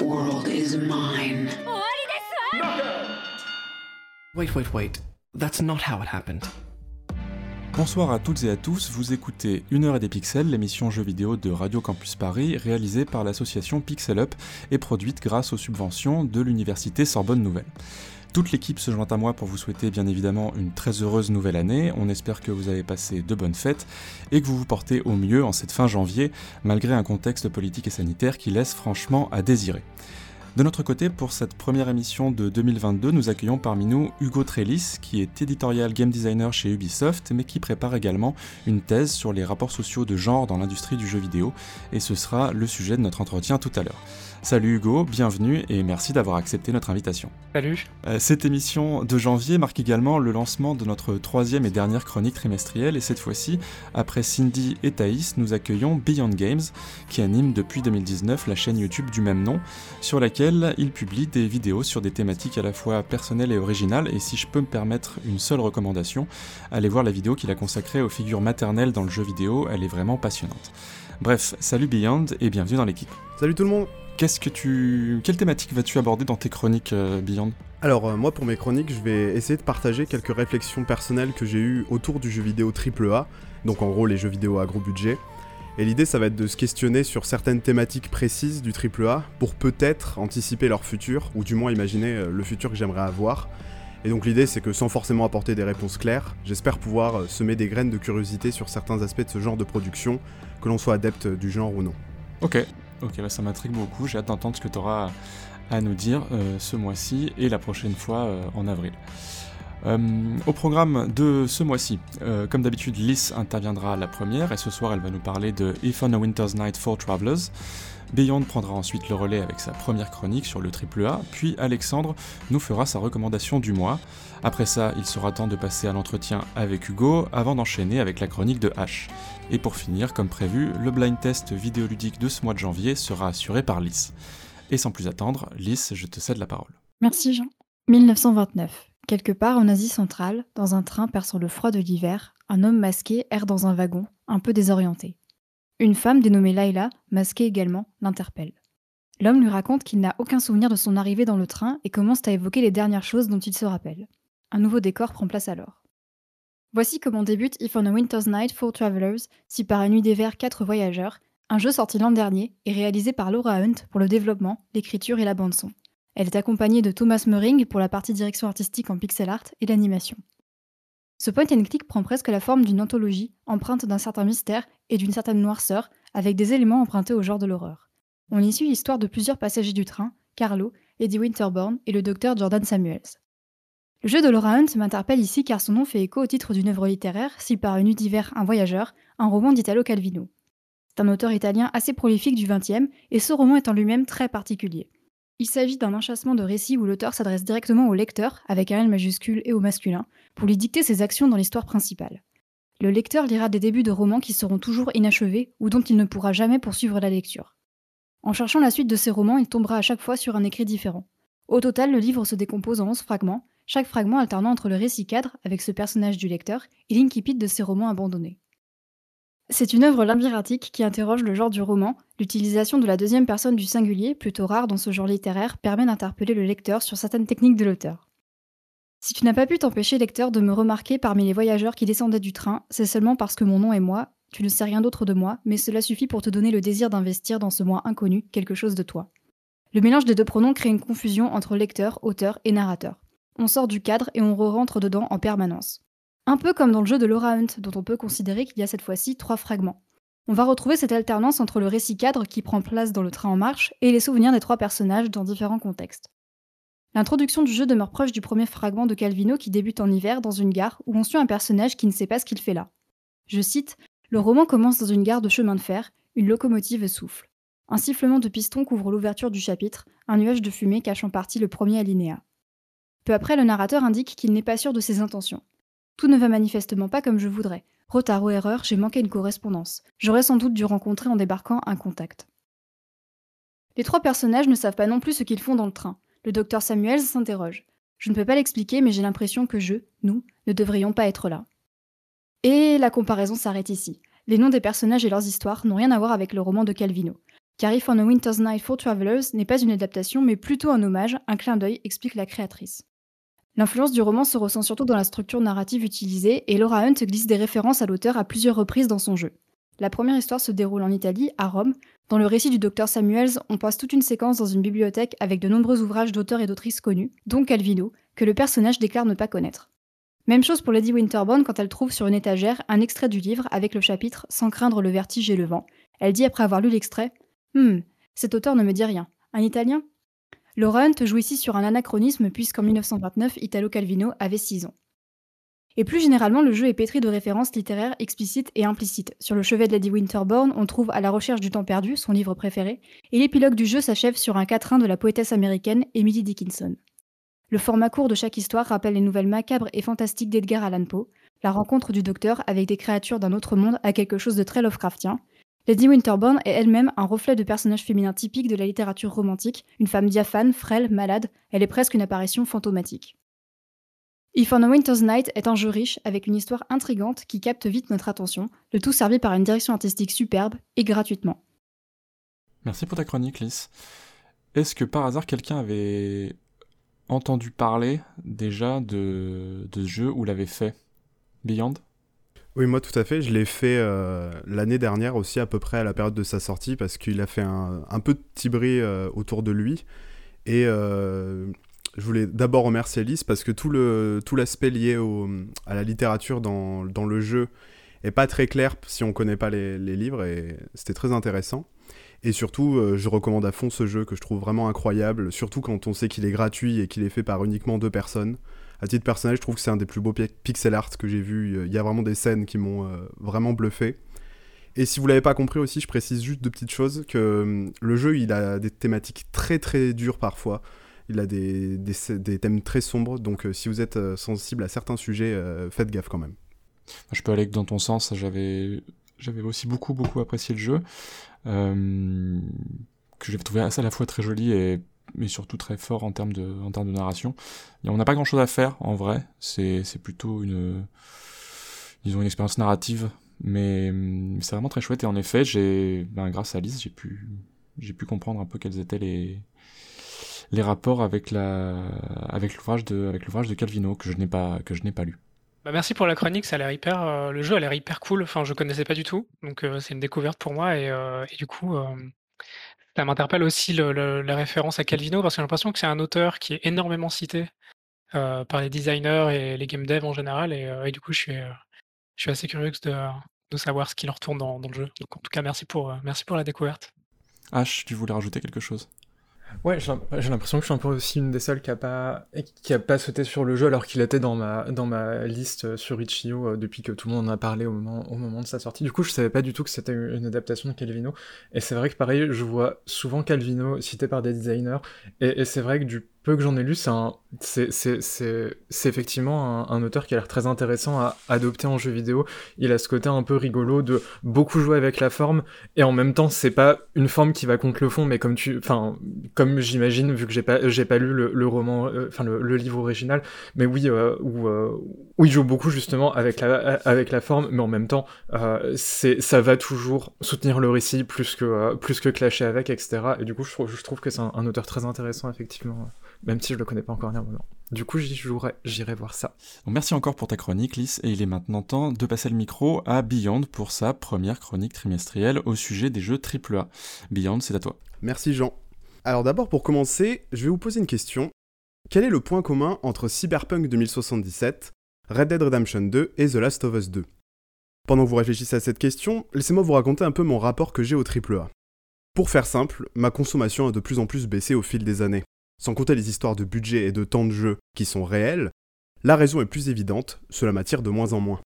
world is mine. Wait, wait, wait. That's not how it happened. Bonsoir à toutes et à tous, vous écoutez Une heure et des pixels, l'émission jeux vidéo de Radio Campus Paris, réalisée par l'association Pixel Up et produite grâce aux subventions de l'université Sorbonne Nouvelle. Toute l'équipe se joint à moi pour vous souhaiter bien évidemment une très heureuse nouvelle année. On espère que vous avez passé de bonnes fêtes et que vous vous portez au mieux en cette fin janvier, malgré un contexte politique et sanitaire qui laisse franchement à désirer. De notre côté, pour cette première émission de 2022, nous accueillons parmi nous Hugo Trellis, qui est éditorial game designer chez Ubisoft, mais qui prépare également une thèse sur les rapports sociaux de genre dans l'industrie du jeu vidéo, et ce sera le sujet de notre entretien tout à l'heure. Salut Hugo, bienvenue et merci d'avoir accepté notre invitation. Salut Euh, Cette émission de janvier marque également le lancement de notre troisième et dernière chronique trimestrielle, et cette fois-ci, après Cindy et Thaïs, nous accueillons Beyond Games, qui anime depuis 2019 la chaîne YouTube du même nom, sur laquelle il publie des vidéos sur des thématiques à la fois personnelles et originales, et si je peux me permettre une seule recommandation, allez voir la vidéo qu'il a consacrée aux figures maternelles dans le jeu vidéo, elle est vraiment passionnante. Bref, salut Beyond et bienvenue dans l'équipe. Salut tout le monde Qu'est-ce que tu... Quelle thématique vas-tu aborder dans tes chroniques euh, Beyond? Alors euh, moi pour mes chroniques je vais essayer de partager quelques réflexions personnelles que j'ai eues autour du jeu vidéo AAA, donc en gros les jeux vidéo à gros budget. Et l'idée ça va être de se questionner sur certaines thématiques précises du AAA pour peut-être anticiper leur futur, ou du moins imaginer euh, le futur que j'aimerais avoir. Et donc l'idée c'est que sans forcément apporter des réponses claires, j'espère pouvoir semer des graines de curiosité sur certains aspects de ce genre de production, que l'on soit adepte du genre ou non. Ok, ok, bah ça m'intrigue beaucoup. J'ai hâte d'entendre ce que tu auras à nous dire euh, ce mois-ci et la prochaine fois euh, en avril. Euh, au programme de ce mois-ci, comme d'habitude, Lys interviendra la première et ce soir elle va nous parler de If on a Winter's Night for Travelers. Beyond prendra ensuite le relais avec sa première chronique sur le AAA, puis Alexandre nous fera sa recommandation du mois. Après ça, il sera temps de passer à l'entretien avec Hugo avant d'enchaîner avec la chronique de H. Et pour finir, comme prévu, le blind test vidéoludique de ce mois de janvier sera assuré par Lys. Et sans plus attendre, Lys, je te cède la parole. Merci Jean. 1929. Quelque part en Asie centrale, dans un train perçant le froid de l'hiver, un homme masqué erre dans un wagon, un peu désorienté. Une femme dénommée Laila, masquée également, l'interpelle. L'homme lui raconte qu'il n'a aucun souvenir de son arrivée dans le train et commence à évoquer les dernières choses dont il se rappelle. Un nouveau décor prend place alors. Voici comment débute If on a Winter's Night for Travelers, si par une nuit d'hiver quatre voyageurs, un jeu sorti l'an dernier et réalisé par Laura Hunt pour le développement, l'écriture et la bande-son. Elle est accompagnée de Thomas Mering pour la partie direction artistique en pixel art et l'animation. Ce point and click prend presque la forme d'une anthologie, empreinte d'un certain mystère et d'une certaine noirceur, avec des éléments empruntés au genre de l'horreur. On y suit l'histoire de plusieurs passagers du train, Carlo, Eddie Winterborn et le docteur Jordan Samuels. Le jeu de Laura Hunt m'interpelle ici car son nom fait écho au titre d'une œuvre littéraire, Si par une d'hiver un voyageur, un roman d'Italo Calvino. C'est un auteur italien assez prolifique du XXe et ce roman est en lui-même très particulier. Il s'agit d'un enchâssement de récits où l'auteur s'adresse directement au lecteur, avec un L majuscule et au masculin, pour lui dicter ses actions dans l'histoire principale. Le lecteur lira des débuts de romans qui seront toujours inachevés ou dont il ne pourra jamais poursuivre la lecture. En cherchant la suite de ces romans, il tombera à chaque fois sur un écrit différent. Au total, le livre se décompose en 11 fragments, chaque fragment alternant entre le récit cadre, avec ce personnage du lecteur, et l'incipit de ses romans abandonnés. C'est une œuvre labyrinthique qui interroge le genre du roman. L'utilisation de la deuxième personne du singulier, plutôt rare dans ce genre littéraire, permet d'interpeller le lecteur sur certaines techniques de l'auteur. Si tu n'as pas pu t'empêcher, lecteur, de me remarquer parmi les voyageurs qui descendaient du train, c'est seulement parce que mon nom est moi, tu ne sais rien d'autre de moi, mais cela suffit pour te donner le désir d'investir dans ce moi inconnu quelque chose de toi. Le mélange des deux pronoms crée une confusion entre lecteur, auteur et narrateur. On sort du cadre et on re-rentre dedans en permanence. Un peu comme dans le jeu de Laura Hunt, dont on peut considérer qu'il y a cette fois-ci trois fragments. On va retrouver cette alternance entre le récit cadre qui prend place dans le train en marche et les souvenirs des trois personnages dans différents contextes. L'introduction du jeu demeure proche du premier fragment de Calvino qui débute en hiver dans une gare où on suit un personnage qui ne sait pas ce qu'il fait là. Je cite Le roman commence dans une gare de chemin de fer, une locomotive souffle. Un sifflement de piston couvre l'ouverture du chapitre, un nuage de fumée cache en partie le premier alinéa. Peu après, le narrateur indique qu'il n'est pas sûr de ses intentions. Tout ne va manifestement pas comme je voudrais. Retard ou erreur, j'ai manqué une correspondance. J'aurais sans doute dû rencontrer en débarquant un contact. Les trois personnages ne savent pas non plus ce qu'ils font dans le train. Le docteur Samuels s'interroge. Je ne peux pas l'expliquer, mais j'ai l'impression que je, nous, ne devrions pas être là. Et la comparaison s'arrête ici. Les noms des personnages et leurs histoires n'ont rien à voir avec le roman de Calvino. Carif on a Winter's Night for Travelers n'est pas une adaptation, mais plutôt un hommage, un clin d'œil, explique la créatrice. L'influence du roman se ressent surtout dans la structure narrative utilisée, et Laura Hunt glisse des références à l'auteur à plusieurs reprises dans son jeu. La première histoire se déroule en Italie, à Rome. Dans le récit du docteur Samuels, on passe toute une séquence dans une bibliothèque avec de nombreux ouvrages d'auteurs et d'autrices connus, dont Calvino, que le personnage déclare ne pas connaître. Même chose pour Lady Winterbourne quand elle trouve sur une étagère un extrait du livre avec le chapitre Sans craindre le vertige et le vent. Elle dit après avoir lu l'extrait Hum, cet auteur ne me dit rien. Un italien? Laura Hunt joue ici sur un anachronisme puisqu'en 1929, Italo Calvino avait 6 ans. Et plus généralement, le jeu est pétri de références littéraires explicites et implicites. Sur le chevet de Lady Winterbourne, on trouve À la recherche du temps perdu, son livre préféré, et l'épilogue du jeu s'achève sur un quatrain de la poétesse américaine Emily Dickinson. Le format court de chaque histoire rappelle les nouvelles macabres et fantastiques d'Edgar Allan Poe. La rencontre du docteur avec des créatures d'un autre monde a quelque chose de très Lovecraftien, Lady Winterbourne est elle-même un reflet de personnage féminin typique de la littérature romantique, une femme diaphane, frêle, malade, elle est presque une apparition fantomatique. If on a Winter's Night est un jeu riche avec une histoire intrigante qui capte vite notre attention, le tout servi par une direction artistique superbe et gratuitement. Merci pour ta chronique, Lys. Est-ce que par hasard quelqu'un avait entendu parler déjà de, ce jeu ou l'avait fait? Beyond? Oui, moi tout à fait. Je l'ai fait euh, l'année dernière aussi, à peu près à la période de sa sortie, parce qu'il a fait un, peu de petit bruit euh, autour de lui. Et euh, je voulais d'abord remercier Alice parce que tout, l'aspect lié à la littérature dans, le jeu est pas très clair si on connaît pas les livres, et c'était très intéressant. Et surtout, je recommande à fond ce jeu que je trouve vraiment incroyable, surtout quand on sait qu'il est gratuit et qu'il est fait par uniquement deux personnes à titre personnel, je trouve que c'est un des plus beaux pixel art que j'ai vu. Il y a vraiment des scènes qui m'ont euh, vraiment bluffé. Et si vous l'avez pas compris aussi, je précise juste deux petites choses que hum, le jeu, il a des thématiques très très dures parfois. Il a des, des, thèmes très sombres, donc euh, si vous êtes euh, sensible à certains sujets, faites gaffe quand même. Je peux aller dans ton sens, j'avais aussi beaucoup beaucoup apprécié le jeu, que j'ai trouvé à la fois très joli et mais surtout très fort en termes de, en termes de narration. On n'a pas grand chose à faire en vrai, c'est, plutôt une, disons une expérience narrative, mais, c'est vraiment très chouette. Et en effet, ben, grâce à Alice, j'ai pu, pu comprendre un peu quels étaient les, les rapports avec la, avec l'ouvrage de, de Calvino que je n'ai pas, pas lu. Bah merci pour la chronique, ça a hyper, euh, le jeu a l'air hyper cool. Enfin, je connaissais pas du tout, donc euh, c'est une découverte pour moi et, euh, et du coup. Ça m'interpelle aussi la référence à Calvino parce que j'ai l'impression que c'est un auteur qui est énormément cité euh, par les designers et les game devs en général. Et, euh, du coup, je suis, euh, assez curieux de, savoir ce qui leur retourne dans, le jeu. Donc, en tout cas, merci pour, merci pour la découverte. H, tu voulais rajouter quelque chose? Ouais, j'ai l'impression que je suis un peu aussi une des seules qui a pas qui a pas sauté sur le jeu alors qu'il était dans ma dans ma liste sur Itch.io depuis que tout le monde en a parlé au moment au moment de sa sortie. Du coup, je savais pas du tout que c'était une adaptation de Calvino. Et c'est vrai que pareil, je vois souvent Calvino cité par des designers. Et, et c'est vrai que du que j'en ai lu, c'est effectivement un, auteur qui a l'air très intéressant à adopter en jeu vidéo. Il a ce côté un peu rigolo de beaucoup jouer avec la forme et en même temps c'est pas une forme qui va contre le fond, mais comme tu, enfin comme j'imagine vu que j'ai pas pas lu le, roman, euh, enfin le, livre original, mais oui euh, où, euh, il joue beaucoup justement avec la avec la forme, mais en même temps c'est ça va toujours soutenir le récit plus que plus que clasher avec etc. Et du coup je trouve que c'est un auteur très intéressant effectivement même si je le connais pas encore néanmoins. Du coup, j'y jouerai, j'irai voir ça. merci encore pour ta chronique, Lys, et il est maintenant temps de passer le micro à Beyond pour sa première chronique trimestrielle au sujet des jeux AAA. Beyond, c'est à toi. Merci Jean. Alors d'abord, pour commencer, je vais vous poser une question. Quel est le point commun entre Cyberpunk 2077, Red Dead Redemption 2 et The Last of Us 2 Pendant que vous réfléchissez à cette question, laissez-moi vous raconter un peu mon rapport que j'ai au AAA. Pour faire simple, ma consommation a de plus en plus baissé au fil des années sans compter les histoires de budget et de temps de jeu qui sont réelles, la raison est plus évidente, cela m'attire de moins en moins.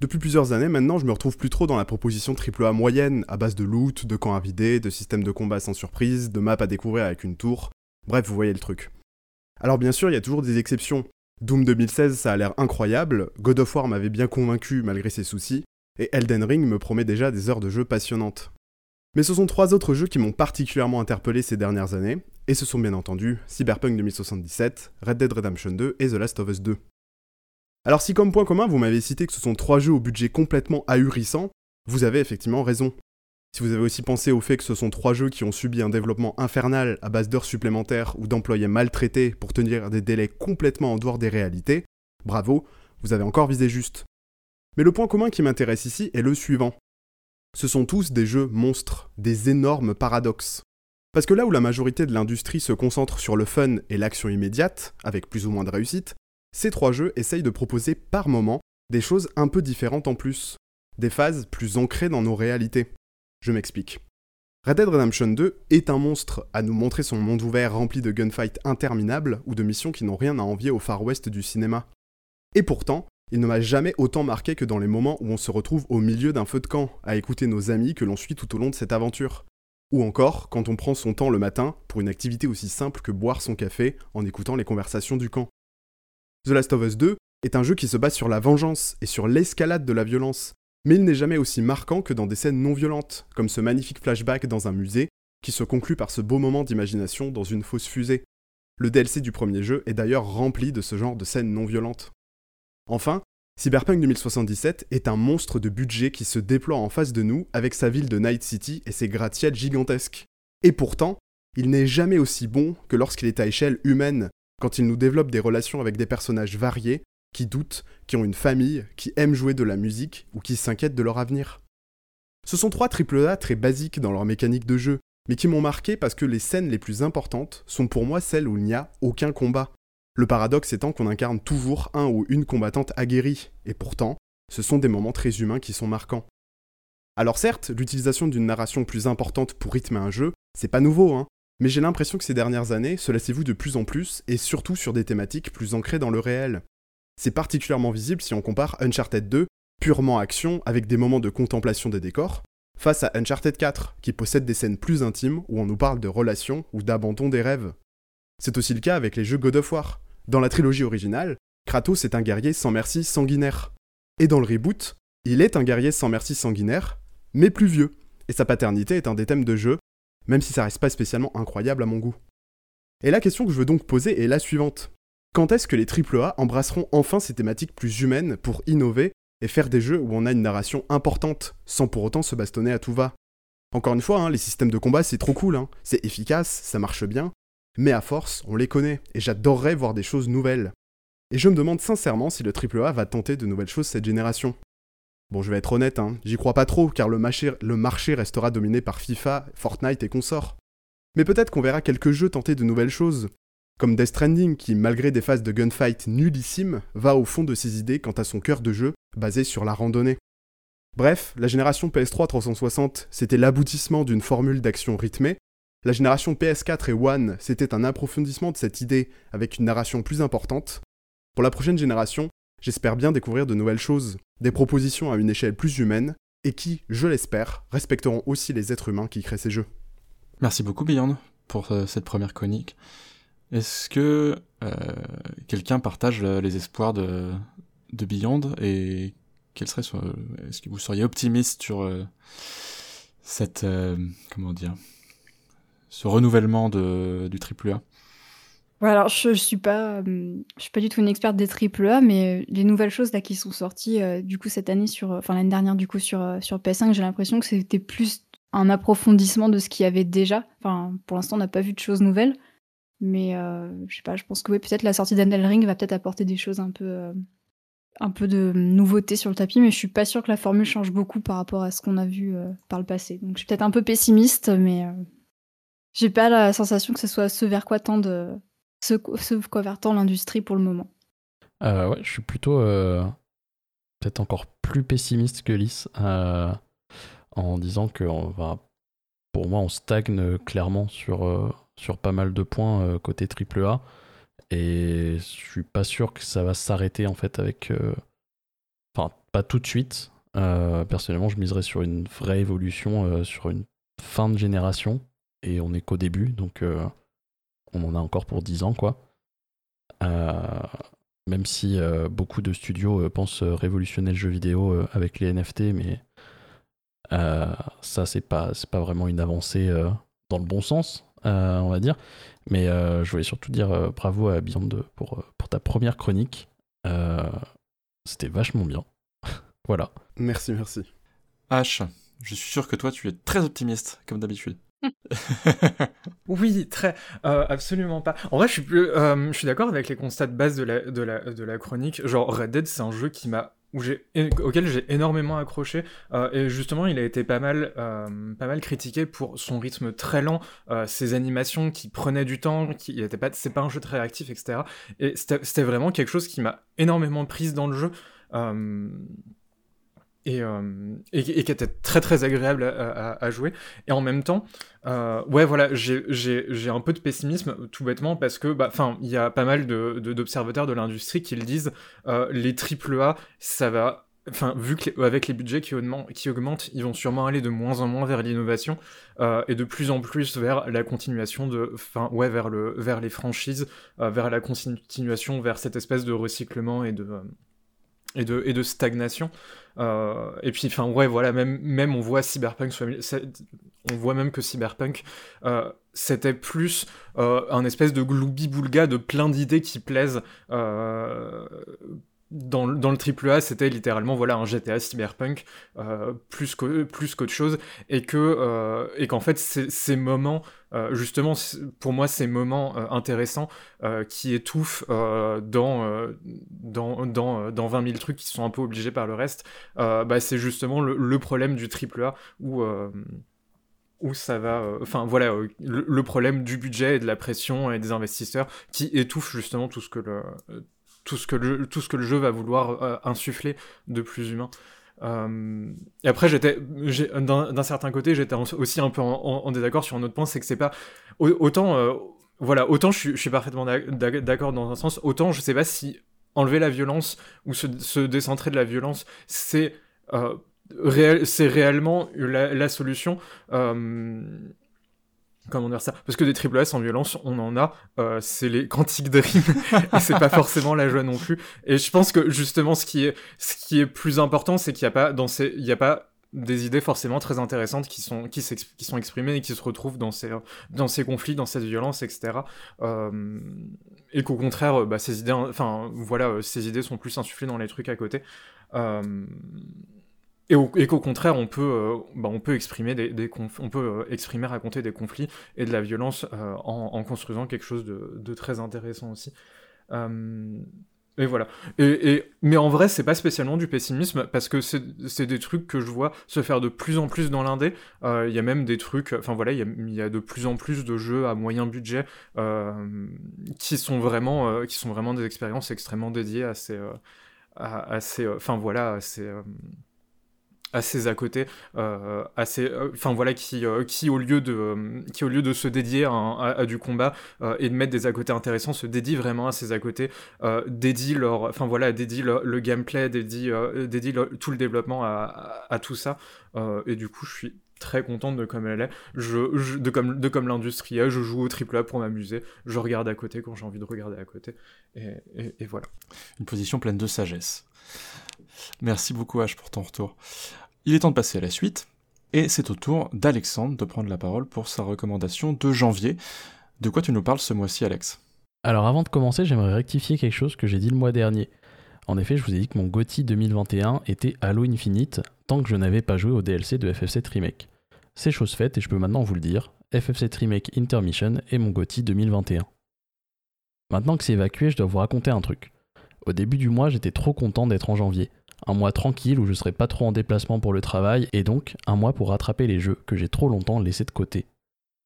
Depuis plusieurs années maintenant, je me retrouve plus trop dans la proposition AAA moyenne, à base de loot, de camps à vider, de systèmes de combat sans surprise, de maps à découvrir avec une tour. Bref, vous voyez le truc. Alors bien sûr, il y a toujours des exceptions. Doom 2016, ça a l'air incroyable, God of War m'avait bien convaincu malgré ses soucis, et Elden Ring me promet déjà des heures de jeu passionnantes. Mais ce sont trois autres jeux qui m'ont particulièrement interpellé ces dernières années, et ce sont bien entendu Cyberpunk 2077, Red Dead Redemption 2 et The Last of Us 2. Alors si comme point commun vous m'avez cité que ce sont trois jeux au budget complètement ahurissant, vous avez effectivement raison. Si vous avez aussi pensé au fait que ce sont trois jeux qui ont subi un développement infernal à base d'heures supplémentaires ou d'employés maltraités pour tenir des délais complètement en dehors des réalités, bravo, vous avez encore visé juste. Mais le point commun qui m'intéresse ici est le suivant. Ce sont tous des jeux monstres, des énormes paradoxes. Parce que là où la majorité de l'industrie se concentre sur le fun et l'action immédiate, avec plus ou moins de réussite, ces trois jeux essayent de proposer par moments des choses un peu différentes en plus, des phases plus ancrées dans nos réalités. Je m'explique. Red Dead Redemption 2 est un monstre à nous montrer son monde ouvert rempli de gunfights interminables ou de missions qui n'ont rien à envier au Far West du cinéma. Et pourtant, il ne m'a jamais autant marqué que dans les moments où on se retrouve au milieu d'un feu de camp, à écouter nos amis que l'on suit tout au long de cette aventure. Ou encore quand on prend son temps le matin pour une activité aussi simple que boire son café en écoutant les conversations du camp. The Last of Us 2 est un jeu qui se base sur la vengeance et sur l'escalade de la violence, mais il n'est jamais aussi marquant que dans des scènes non violentes, comme ce magnifique flashback dans un musée qui se conclut par ce beau moment d'imagination dans une fausse fusée. Le DLC du premier jeu est d'ailleurs rempli de ce genre de scènes non violentes. Enfin, Cyberpunk 2077 est un monstre de budget qui se déploie en face de nous avec sa ville de Night City et ses gratte-ciels gigantesques. Et pourtant, il n'est jamais aussi bon que lorsqu'il est à échelle humaine, quand il nous développe des relations avec des personnages variés, qui doutent, qui ont une famille, qui aiment jouer de la musique ou qui s'inquiètent de leur avenir. Ce sont trois AAA très basiques dans leur mécanique de jeu, mais qui m'ont marqué parce que les scènes les plus importantes sont pour moi celles où il n'y a aucun combat, le paradoxe étant qu'on incarne toujours un ou une combattante aguerrie, et pourtant, ce sont des moments très humains qui sont marquants. Alors certes, l'utilisation d'une narration plus importante pour rythmer un jeu, c'est pas nouveau, hein, mais j'ai l'impression que ces dernières années, cela vu de plus en plus, et surtout sur des thématiques plus ancrées dans le réel. C'est particulièrement visible si on compare Uncharted 2, purement action, avec des moments de contemplation des décors, face à Uncharted 4, qui possède des scènes plus intimes où on nous parle de relations ou d'abandon des rêves. C'est aussi le cas avec les jeux God of War, dans la trilogie originale, Kratos est un guerrier sans merci sanguinaire. Et dans le reboot, il est un guerrier sans merci sanguinaire, mais plus vieux. Et sa paternité est un des thèmes de jeu, même si ça reste pas spécialement incroyable à mon goût. Et la question que je veux donc poser est la suivante. Quand est-ce que les AAA embrasseront enfin ces thématiques plus humaines pour innover et faire des jeux où on a une narration importante, sans pour autant se bastonner à tout va? Encore une fois, hein, les systèmes de combat c'est trop cool, hein. c'est efficace, ça marche bien, mais à force, on les connaît, et j'adorerais voir des choses nouvelles. Et je me demande sincèrement si le AAA va tenter de nouvelles choses cette génération. Bon, je vais être honnête, hein, j'y crois pas trop, car le marché, restera dominé par FIFA, Fortnite et consorts. Mais peut-être qu'on verra quelques jeux tenter de nouvelles choses, comme Death Stranding qui, malgré des phases de gunfight nullissimes, va au fond de ses idées quant à son cœur de jeu, basé sur la randonnée. Bref, la génération PS3 360, c'était l'aboutissement d'une formule d'action rythmée, la génération PS4 et One, c'était un approfondissement de cette idée avec une narration plus importante. Pour la prochaine génération, j'espère bien découvrir de nouvelles choses, des propositions à une échelle plus humaine, et qui, je l'espère, respecteront aussi les êtres humains qui créent ces jeux. Merci beaucoup Beyond pour euh, cette première chronique. Est-ce que euh, quelqu'un partage les espoirs de, Beyond et quel serait est-ce que vous seriez optimiste sur euh, cette comment dire ce renouvellement du AAA alors je, je suis pas, euh, je suis pas du tout une experte des AAA, mais euh, les nouvelles choses là qui sont sorties euh, du coup cette année sur, enfin l'année dernière du coup sur sur PS5, j'ai l'impression que c'était plus un approfondissement de ce qu'il y avait déjà. Enfin, pour l'instant, on n'a pas vu de choses nouvelles, mais je sais pas, je pense que oui, peut-être la sortie d'Endel Ring va peut-être apporter des choses un peu, un peu de nouveauté sur le tapis, mais je suis pas sûre que la formule change beaucoup par rapport à ce qu'on a vu par le passé. Donc je suis peut-être un peu pessimiste, mais j'ai pas la sensation que ce soit ce vers quoi tend ce, ce quoi vers l'industrie pour le moment. Euh, ouais, je suis plutôt euh, peut-être encore plus pessimiste que Lys euh, en disant que on va, pour moi, on stagne clairement sur, sur pas mal de points côté AAA et je suis pas sûr que ça va s'arrêter en fait avec. Enfin, pas tout de suite. personnellement, je miserais sur une vraie évolution sur une fin de génération et on est qu'au début, donc euh, on en a encore pour 10 ans, quoi. même si beaucoup de studios pensent révolutionner le jeu vidéo avec les NFT, mais ça, c'est pas, pas vraiment une avancée dans le bon sens, on va dire. Mais je voulais surtout dire bravo à Beyond pour, pour ta première chronique. C'était vachement bien. voilà. Merci, merci. H, je suis sûr que toi, tu es très optimiste, comme d'habitude. oui, très, euh, absolument pas. En vrai, je suis, plus, euh, je suis d'accord avec les constats de base de la, chronique. Genre, Red Dead, c'est un jeu qui m'a auquel j'ai énormément accroché euh, et justement il a été pas mal pas mal critiqué pour son rythme très lent ses animations qui prenaient du temps qui était pas c'est pas un jeu très réactif etc et c'était, vraiment quelque chose qui m'a énormément prise dans le jeu euh, et, qui était très très agréable à, jouer. Et en même temps, euh, ouais, voilà, j'ai un peu de pessimisme, tout bêtement, parce que, bah, enfin, il y a pas mal d'observateurs de, l'industrie qui le disent, euh, les AAA, ça va. Enfin, vu qu'avec les, les budgets qui augmentent, ils vont sûrement aller de moins en moins vers l'innovation et de plus en plus vers la continuation de, enfin, ouais, vers le, vers les franchises, vers la continuation, vers cette espèce de recyclement et de, et de stagnation. Euh, et puis, enfin, ouais, voilà, même, même on voit Cyberpunk, on voit même que Cyberpunk, euh, c'était plus euh, un espèce de gloubi-boulga de plein d'idées qui plaisent dans, dans, le AAA, c'était littéralement voilà un GTA cyberpunk euh, plus plus qu'autre chose. Et que euh, et qu'en fait ces moments euh, justement pour moi ces moments intéressants qui étouffent dans, dans, dans, dans 20 000 trucs qui sont un peu obligés par le reste bah, c'est justement le, problème du AAA où où ça va, enfin voilà, le, le, problème du budget et de la pression et des investisseurs qui étouffent justement tout ce que le, tout ce que le, tout ce que le jeu va vouloir euh, insuffler de plus humain. Euh, et après, j'étais, d'un certain côté, j'étais aussi un peu en, désaccord sur un autre point, c'est que c'est pas autant, euh, voilà, autant je suis, parfaitement d'accord dans un sens, autant je sais pas si enlever la violence ou se, décentrer de la violence, c'est c'est réellement la solution comment dire ça? Parce que des triple S en violence, on en a. Euh, c'est les Quantic Dream et c'est pas forcément la joie non plus. Et je pense que justement, ce qui est, plus important, c'est qu'il n'y a pas dans ces, il y a pas des idées forcément très intéressantes qui sont, qui, sont exprimées et qui se retrouvent dans ces, conflits, dans cette violence, etc. Euh, et qu'au contraire, bah, ces idées, enfin voilà, ces idées sont plus insufflées dans les trucs à côté. Euh, et, qu'au contraire, on peut, euh, bah, on peut exprimer des, des on peut euh, exprimer, raconter des conflits et de la violence euh, en, construisant quelque chose de, très intéressant aussi. et voilà. Et, mais en vrai, c'est pas spécialement du pessimisme parce que c'est des trucs que je vois se faire de plus en plus dans l'indé. Il y a même des trucs, enfin voilà, il y, y, a de plus en plus de jeux à moyen budget qui sont vraiment, qui sont vraiment des expériences extrêmement dédiées à ces, à, ces, enfin voilà, à ces assez à côté, euh, assez, euh, enfin voilà, qui, euh, qui au lieu de, qui au lieu de se dédier à, du combat et de mettre des à côté intéressants, se dédie vraiment à ces à côté, dédie leur, enfin voilà, dédie le, gameplay, dédie, dédie tout le développement à, tout ça, et du coup je suis très contente de comme elle est, je, de comme, de comme l'industrie je joue au triple A pour m'amuser, je regarde à côté quand j'ai envie de regarder à côté, et voilà. Une position pleine de sagesse. Merci beaucoup H pour ton retour. Il est temps de passer à la suite, et c'est au tour d'Alexandre de prendre la parole pour sa recommandation de janvier. De quoi tu nous parles ce mois-ci Alex? Alors avant de commencer, j'aimerais rectifier quelque chose que j'ai dit le mois dernier. En effet, je vous ai dit que mon GOTY 2021 était Halo Infinite, tant que je n'avais pas joué au DLC de FF7 Remake. C'est chose faite et je peux maintenant vous le dire, FF7 Remake Intermission est mon GOTY 2021. Maintenant que c'est évacué, je dois vous raconter un truc. Au début du mois, j'étais trop content d'être en janvier. Un mois tranquille où je serais pas trop en déplacement pour le travail et donc un mois pour rattraper les jeux que j'ai trop longtemps laissés de côté.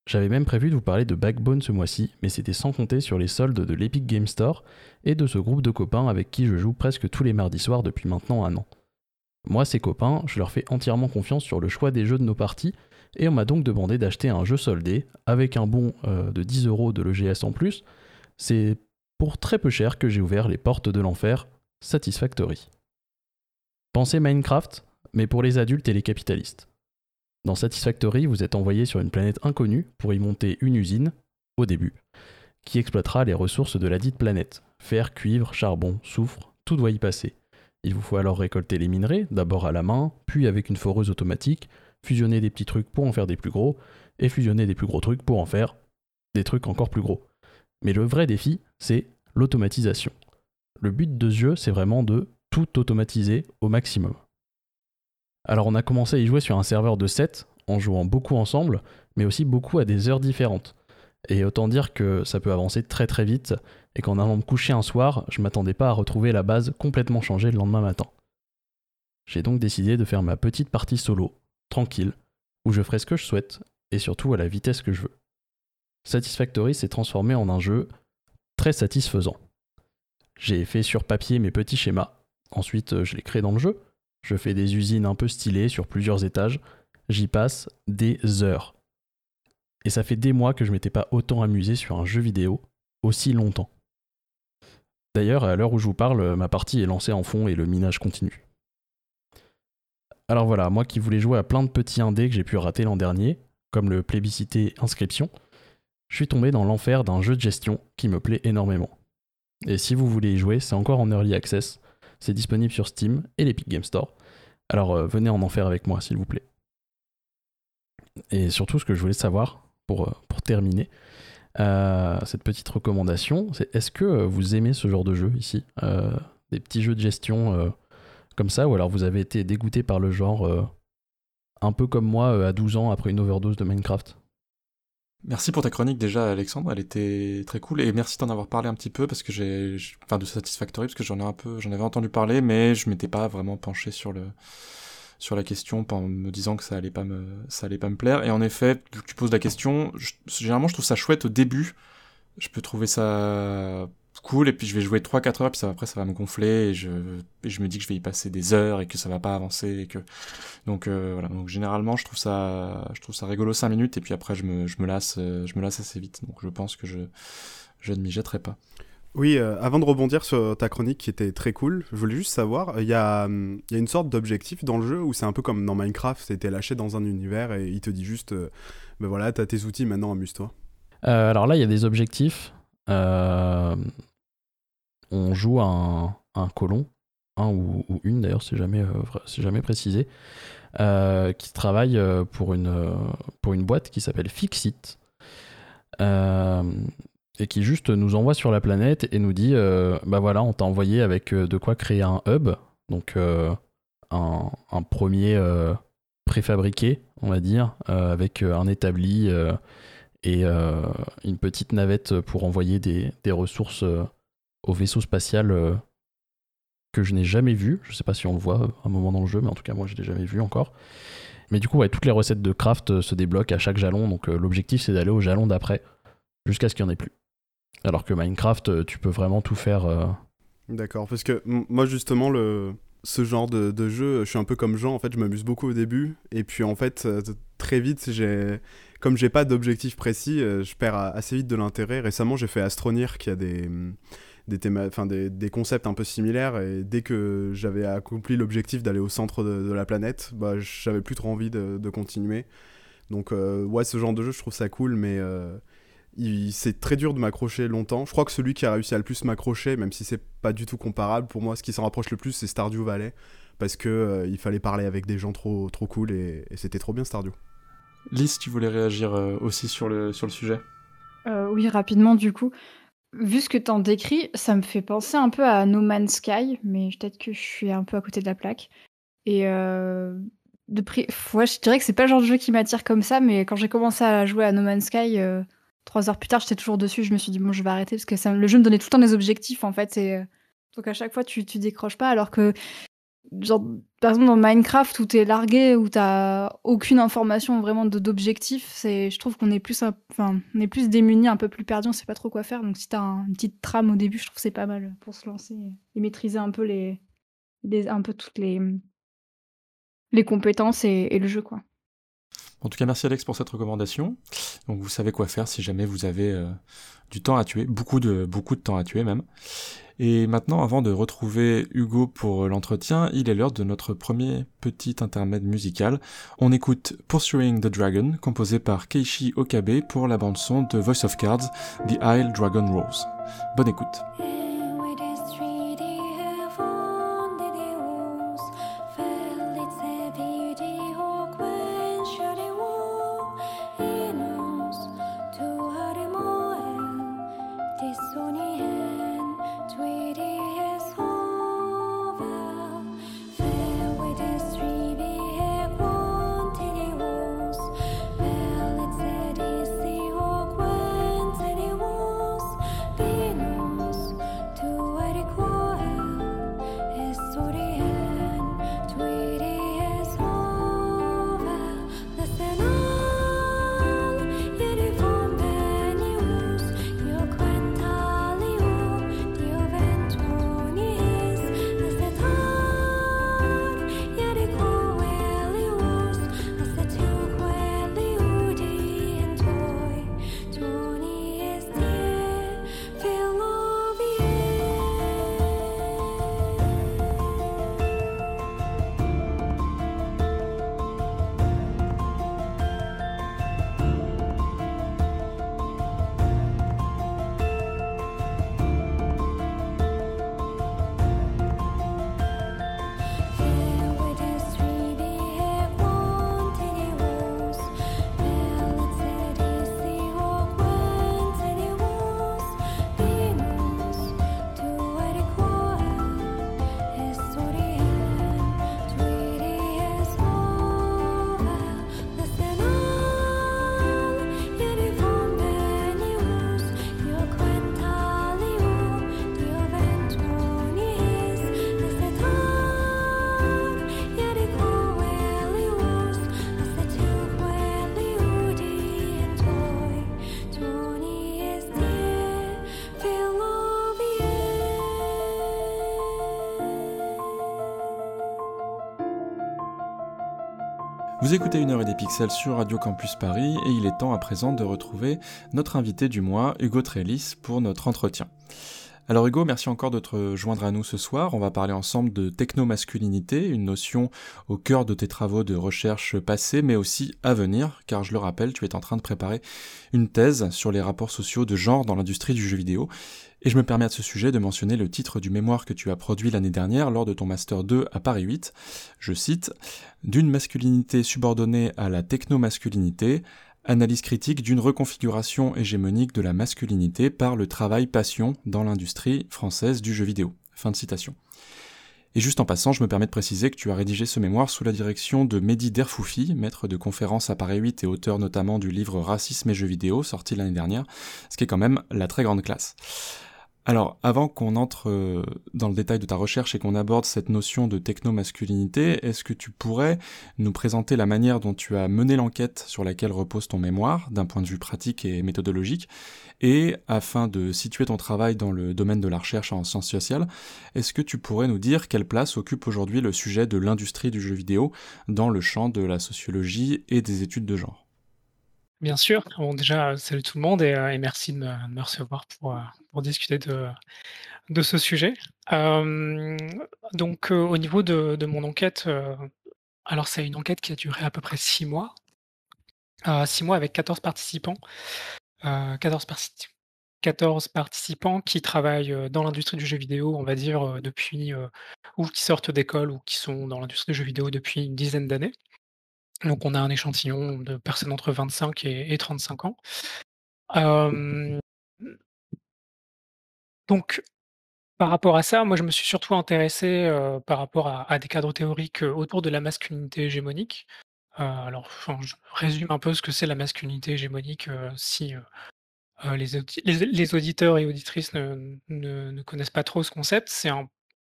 J'avais même prévu de vous parler de Backbone ce mois-ci, mais c'était sans compter sur les soldes de l'Epic Game Store et de ce groupe de copains avec qui je joue presque tous les mardis soirs depuis maintenant un an. Moi, ces copains, je leur fais entièrement confiance sur le choix des jeux de nos parties, et on m'a donc demandé d'acheter un jeu soldé, avec un bon euh, de 10 euros de l'EGS en plus. C'est pour très peu cher que j'ai ouvert les portes de l'enfer Satisfactory. Pensez Minecraft, mais pour les adultes et les capitalistes. Dans Satisfactory, vous êtes envoyé sur une planète inconnue pour y monter une usine, au début. qui exploitera les ressources de la dite planète. Fer, cuivre, charbon, soufre, tout doit y passer. Il vous faut alors récolter les minerais, d'abord à la main, puis avec une foreuse automatique, fusionner des petits trucs pour en faire des plus gros, et fusionner des plus gros trucs pour en faire des trucs encore plus gros. Mais le vrai défi, c'est l'automatisation. Le but de ce jeu, c'est vraiment de tout automatiser au maximum. Alors on a commencé à y jouer sur un serveur de 7, en jouant beaucoup ensemble, mais aussi beaucoup à des heures différentes. Et autant dire que ça peut avancer très très vite, et qu'en allant me coucher un soir, je m'attendais pas à retrouver la base complètement changée le lendemain matin. J'ai donc décidé de faire ma petite partie solo, tranquille, où je ferai ce que je souhaite, et surtout à la vitesse que je veux. Satisfactory s'est transformé en un jeu très satisfaisant. J'ai fait sur papier mes petits schémas, ensuite je les crée dans le jeu, je fais des usines un peu stylées sur plusieurs étages, j'y passe des heures. Et ça fait des mois que je m'étais pas autant amusé sur un jeu vidéo aussi longtemps. D'ailleurs, à l'heure où je vous parle, ma partie est lancée en fond et le minage continue. Alors voilà, moi qui voulais jouer à plein de petits indés que j'ai pu rater l'an dernier, comme le plébiscité Inscription, je suis tombé dans l'enfer d'un jeu de gestion qui me plaît énormément. Et si vous voulez y jouer, c'est encore en early access, c'est disponible sur Steam et l'Epic Game Store. Alors euh, venez en enfer avec moi s'il vous plaît. Et surtout ce que je voulais savoir, pour, euh, terminer, euh, cette petite recommandation, c'est est-ce que vous aimez ce genre de jeu ici Des petits jeux de gestion comme ça, ou alors vous avez été dégoûté par le genre un peu comme moi à 12 ans après une overdose de Minecraft? Merci pour ta chronique déjà, Alexandre. Elle était très cool et merci d'en avoir parlé un petit peu parce que j'ai, enfin, de Satisfactory parce que j'en ai un peu, j'en avais entendu parler, mais je m'étais pas vraiment penché sur le, sur la question en me disant que ça allait pas me, ça allait pas me plaire. Et en effet, tu poses la question, généralement, je trouve ça chouette au début. Je peux trouver ça cool et puis je vais jouer 3-4 heures puis ça, après ça va me gonfler et je, je me dis que je vais y passer des heures et que ça va pas avancer et que donc euh, voilà donc généralement je trouve ça je trouve ça rigolo 5 minutes et puis après je me, je me lasse euh, je me lasse assez vite donc je pense que je je ne m'y jetterai pas oui, euh, avant de rebondir sur ta chronique qui était très cool, je voulais juste savoir, il y a, y a une sorte d'objectif dans le jeu où c'est un peu comme dans Minecraft, c'était lâché dans un univers et il te dit juste, ben voilà, t'as tes outils, maintenant amuse-toi. alors là, il y a des objectifs. Euh, on joue un, un colon, un ou, une d'ailleurs, c'est jamais, euh, précisé, euh, qui travaille euh, pour une, boîte qui s'appelle Fixit. et qui juste nous envoie sur la planète et nous dit bah voilà, on t'a envoyé avec de quoi créer un hub, donc un, premier préfabriqué, on va dire, avec un établi et une petite navette pour envoyer des ressources au vaisseau spatial euh, que je n'ai jamais vu. Je sais pas si on le voit un moment dans le jeu, mais en tout cas, moi, je l'ai jamais vu encore. Mais du coup, ouais, toutes les recettes de craft euh, se débloquent à chaque jalon. Donc, euh, l'objectif, c'est d'aller au jalon d'après, jusqu'à ce qu'il n'y en ait plus. Alors que Minecraft, tu peux vraiment tout faire. D'accord, parce que moi, justement, le, ce genre de, de, jeu, je suis un peu comme Jean, en fait, je m'amuse beaucoup au début, et puis en fait, très vite, j'ai, comme j'ai pas d'objectif précis, je perds assez vite de l'intérêt. Récemment, j'ai fait Astronir, qui a des, des, des, concepts un peu similaires. Et dès que j'avais accompli l'objectif d'aller au centre de, la planète, bah, j'avais plus trop envie de, continuer. Donc, euh, ouais, ce genre de jeu, je trouve ça cool, mais euh, c'est très dur de m'accrocher longtemps. Je crois que celui qui a réussi à le plus m'accrocher, même si c'est pas du tout comparable, pour moi, ce qui s'en rapproche le plus, c'est Stardew Valley. Parce que euh, il fallait parler avec des gens trop, trop cool et, c'était trop bien Stardew. Lise, tu voulais réagir aussi sur le, sur le sujet? Oui, rapidement, du coup. Vu ce que tu en décris, ça me fait penser un peu à No Man's Sky, mais peut-être que je suis un peu à côté de la plaque. Et euh, de prix, ouais, je dirais que c'est pas le genre de jeu qui m'attire comme ça, mais quand j'ai commencé à jouer à No Man's Sky, euh, trois heures plus tard, j'étais toujours dessus. Je me suis dit bon, je vais arrêter parce que le jeu me donnait tout le temps des objectifs en fait. Et, euh, donc à chaque fois, tu, tu décroches pas, alors que genre, par exemple, dans Minecraft, où t'es largué, où t'as aucune information vraiment d'objectif, je trouve qu'on est plus, enfin, on est plus démunis, un peu plus perdu, on sait pas trop quoi faire. Donc, si t'as une petite trame au début, je trouve que c'est pas mal pour se lancer et maîtriser un peu les, un peu toutes les, les compétences et, le jeu, quoi. En tout cas, merci Alex pour cette recommandation. Donc, vous savez quoi faire si jamais vous avez euh, du temps à tuer, beaucoup de, beaucoup de temps à tuer même. Et maintenant, avant de retrouver Hugo pour l'entretien, il est l'heure de notre premier petit intermède musical. On écoute Pursuing the Dragon, composé par Keishi Okabe pour la bande-son de Voice of Cards, The Isle Dragon Rose. Bonne écoute. Vous écoutez une heure et des pixels sur Radio Campus Paris et il est temps à présent de retrouver notre invité du mois, Hugo Trellis, pour notre entretien. Alors Hugo, merci encore de te joindre à nous ce soir. On va parler ensemble de technomasculinité, une notion au cœur de tes travaux de recherche passés, mais aussi à venir, car je le rappelle, tu es en train de préparer une thèse sur les rapports sociaux de genre dans l'industrie du jeu vidéo. Et je me permets à ce sujet de mentionner le titre du mémoire que tu as produit l'année dernière lors de ton Master 2 à Paris 8. Je cite D'une masculinité subordonnée à la technomasculinité, analyse critique d'une reconfiguration hégémonique de la masculinité par le travail passion dans l'industrie française du jeu vidéo. Fin de citation. Et juste en passant, je me permets de préciser que tu as rédigé ce mémoire sous la direction de Mehdi Derfoufi, maître de conférences à Paris 8 et auteur notamment du livre Racisme et jeux vidéo, sorti l'année dernière, ce qui est quand même la très grande classe. Alors, avant qu'on entre euh, dans le détail de ta recherche et qu'on aborde cette notion de techno-masculinité, est-ce que tu pourrais nous présenter la manière dont tu as mené l'enquête sur laquelle repose ton mémoire, d'un point de vue pratique et méthodologique, et afin de situer ton travail dans le domaine de la recherche en sciences sociales, est-ce que tu pourrais nous dire quelle place occupe aujourd'hui le sujet de l'industrie du jeu vidéo dans le champ de la sociologie et des études de genre? Bien sûr. Bon, déjà, salut tout le monde et, euh, merci de me, recevoir pour, euh, discuter de, ce sujet. donc, euh, au niveau de, de mon enquête, alors c'est une enquête qui a duré à peu près six mois. six mois avec 14 participants. 14, 14 participants qui travaillent dans l'industrie du jeu vidéo, on va dire, depuis, ou qui sortent d'école ou qui sont dans l'industrie du jeu vidéo depuis une dizaine d'années. Donc on a un échantillon de personnes entre 25 et, 35 ans. donc par rapport à ça, moi je me suis surtout intéressé par rapport à, des cadres théoriques autour de la masculinité hégémonique. alors je résume un peu ce que c'est la masculinité hégémonique si les, auditeurs et auditrices ne, connaissent pas trop ce concept. C'est un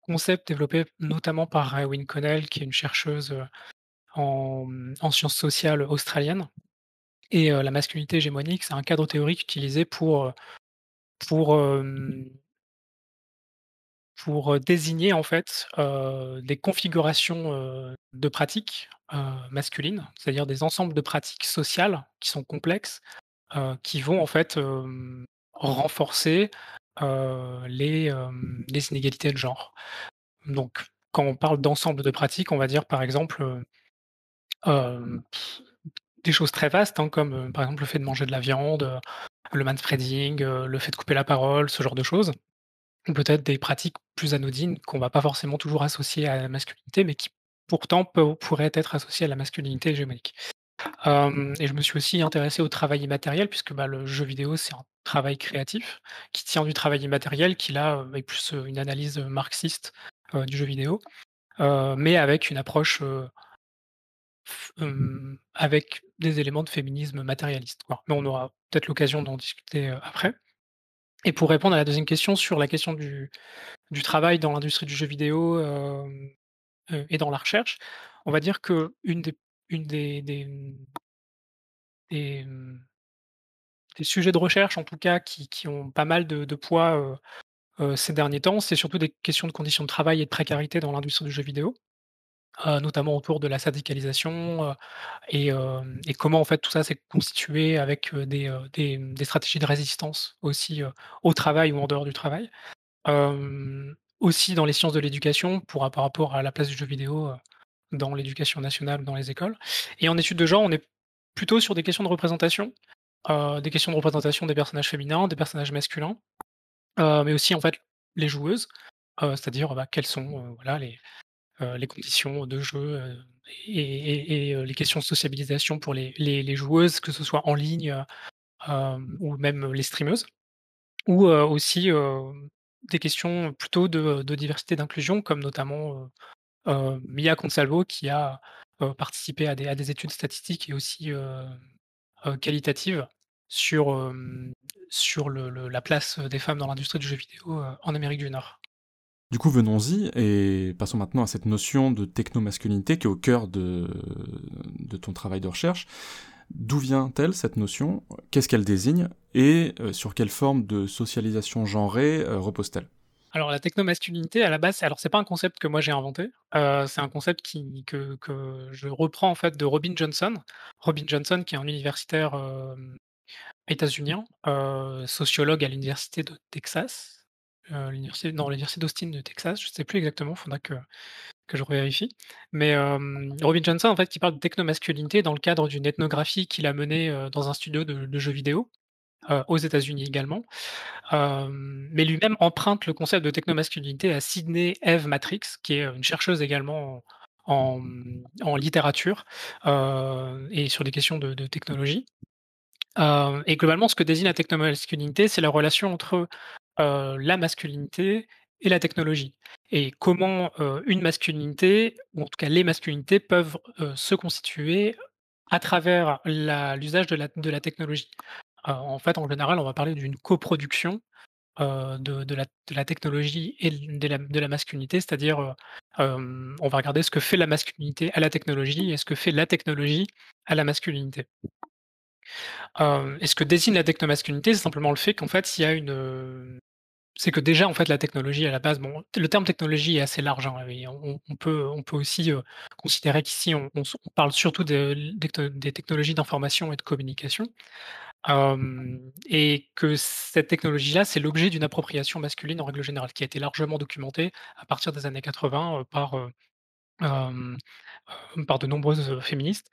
concept développé notamment par Wynne Connell, qui est une chercheuse en, sciences sociales australiennes. Et la masculinité hégémonique, c'est un cadre théorique utilisé pour, pour, pour désigner en fait des configurations de pratiques masculines, c'est-à-dire des ensembles de pratiques sociales qui sont complexes, qui vont en fait renforcer les, les inégalités de genre. Donc quand on parle d'ensemble de pratiques, on va dire par exemple, des choses très vastes, hein, comme par exemple le fait de manger de la viande, le manspreading, le fait de couper la parole, ce genre de choses. Peut-être des pratiques plus anodines qu'on va pas forcément toujours associer à la masculinité, mais qui pourtant pourraient être associées à la masculinité hégémonique. et je me suis aussi intéressé au travail immatériel puisque, bah, le jeu vidéo, c'est un travail créatif qui tient du travail immatériel qui là, est plus, une analyse, marxiste, du jeu vidéo, mais avec une approche, avec des éléments de féminisme matérialiste, Mais on aura peut-être l'occasion d'en discuter, après. Et pour répondre à la deuxième question sur la question du travail dans l'industrie du jeu vidéo, et dans la recherche, on va dire des une des des, des, sujets de recherche en tout cas qui ont pas mal de poids, ces derniers temps, c'est surtout des questions de conditions de travail et de précarité dans l'industrie du jeu vidéo. Notamment autour de la syndicalisation, et comment en fait tout ça s'est constitué avec, des, des, des stratégies de résistance aussi, au travail ou en dehors du travail. aussi dans les sciences de l'éducation pour par rapport à la place du jeu vidéo, dans l'éducation nationale dans les écoles. Et en études de genre, on est plutôt sur des questions de représentation, des questions de représentation des personnages féminins, des personnages masculins, mais aussi en fait les joueuses, c'est-à-dire, bah, quelles sont, voilà les, les conditions de jeu, et les questions de sociabilisation pour les joueuses, que ce soit en ligne, ou même les streameuses. Ou, aussi, des questions plutôt de diversité d'inclusion comme notamment, Mia Consalvo qui a, participé à des études statistiques et aussi, qualitatives sur, la place, des femmes dans l'industrie du jeu vidéo, en Amérique du Nord. Du coup, venons-y et passons maintenant à cette notion de technomasculinité qui est au cœur de, ton travail de recherche. D'où vient-elle cette notion? Qu'est-ce qu'elle désigne? Et sur quelle forme de socialisation genrée repose-t-elle? Alors la technomasculinité à la base, alors c'est pas un concept que moi j'ai inventé, c'est un concept que je reprends en fait de Robin Johnson. Robin Johnson qui est un universitaire, états-unien, sociologue à l'université de Texas, l'université non l'université d'Austin de Texas, je sais plus exactement, faudra que que je revérifie. Mais, Robin Johnson en fait qui parle de technomasculinité dans le cadre d'une ethnographie qu'il a menée, dans un studio de de jeux vidéo aux États-Unis également. mais lui-même emprunte le concept de technomasculinité à Sydney Eve Matrix, qui est une chercheuse également en, en, littérature et sur des questions de, technologie. et globalement, ce que désigne la technomasculinité, c'est la relation entre la masculinité et la technologie. Et comment une masculinité, ou en tout cas les masculinités, peuvent se constituer à travers l'usage de la, de la technologie en fait, en général, on va parler d'une coproduction, de la de la technologie et de la de la masculinité, c'est-à-dire, on va regarder ce que fait la masculinité à la technologie et ce que fait la technologie à la masculinité. et ce que désigne la technomasculinité, c'est simplement le fait qu'en fait, il y a une, c'est que déjà, en fait, la technologie à la base, bon, le terme technologie est assez large, hein, on peut on peut aussi, considérer qu'ici on parle surtout des technologies d'information et de communication et que cette technologie-là, c'est l'objet d'une appropriation masculine en règle générale, qui a été largement documentée à partir des années 80 par, par de nombreuses féministes.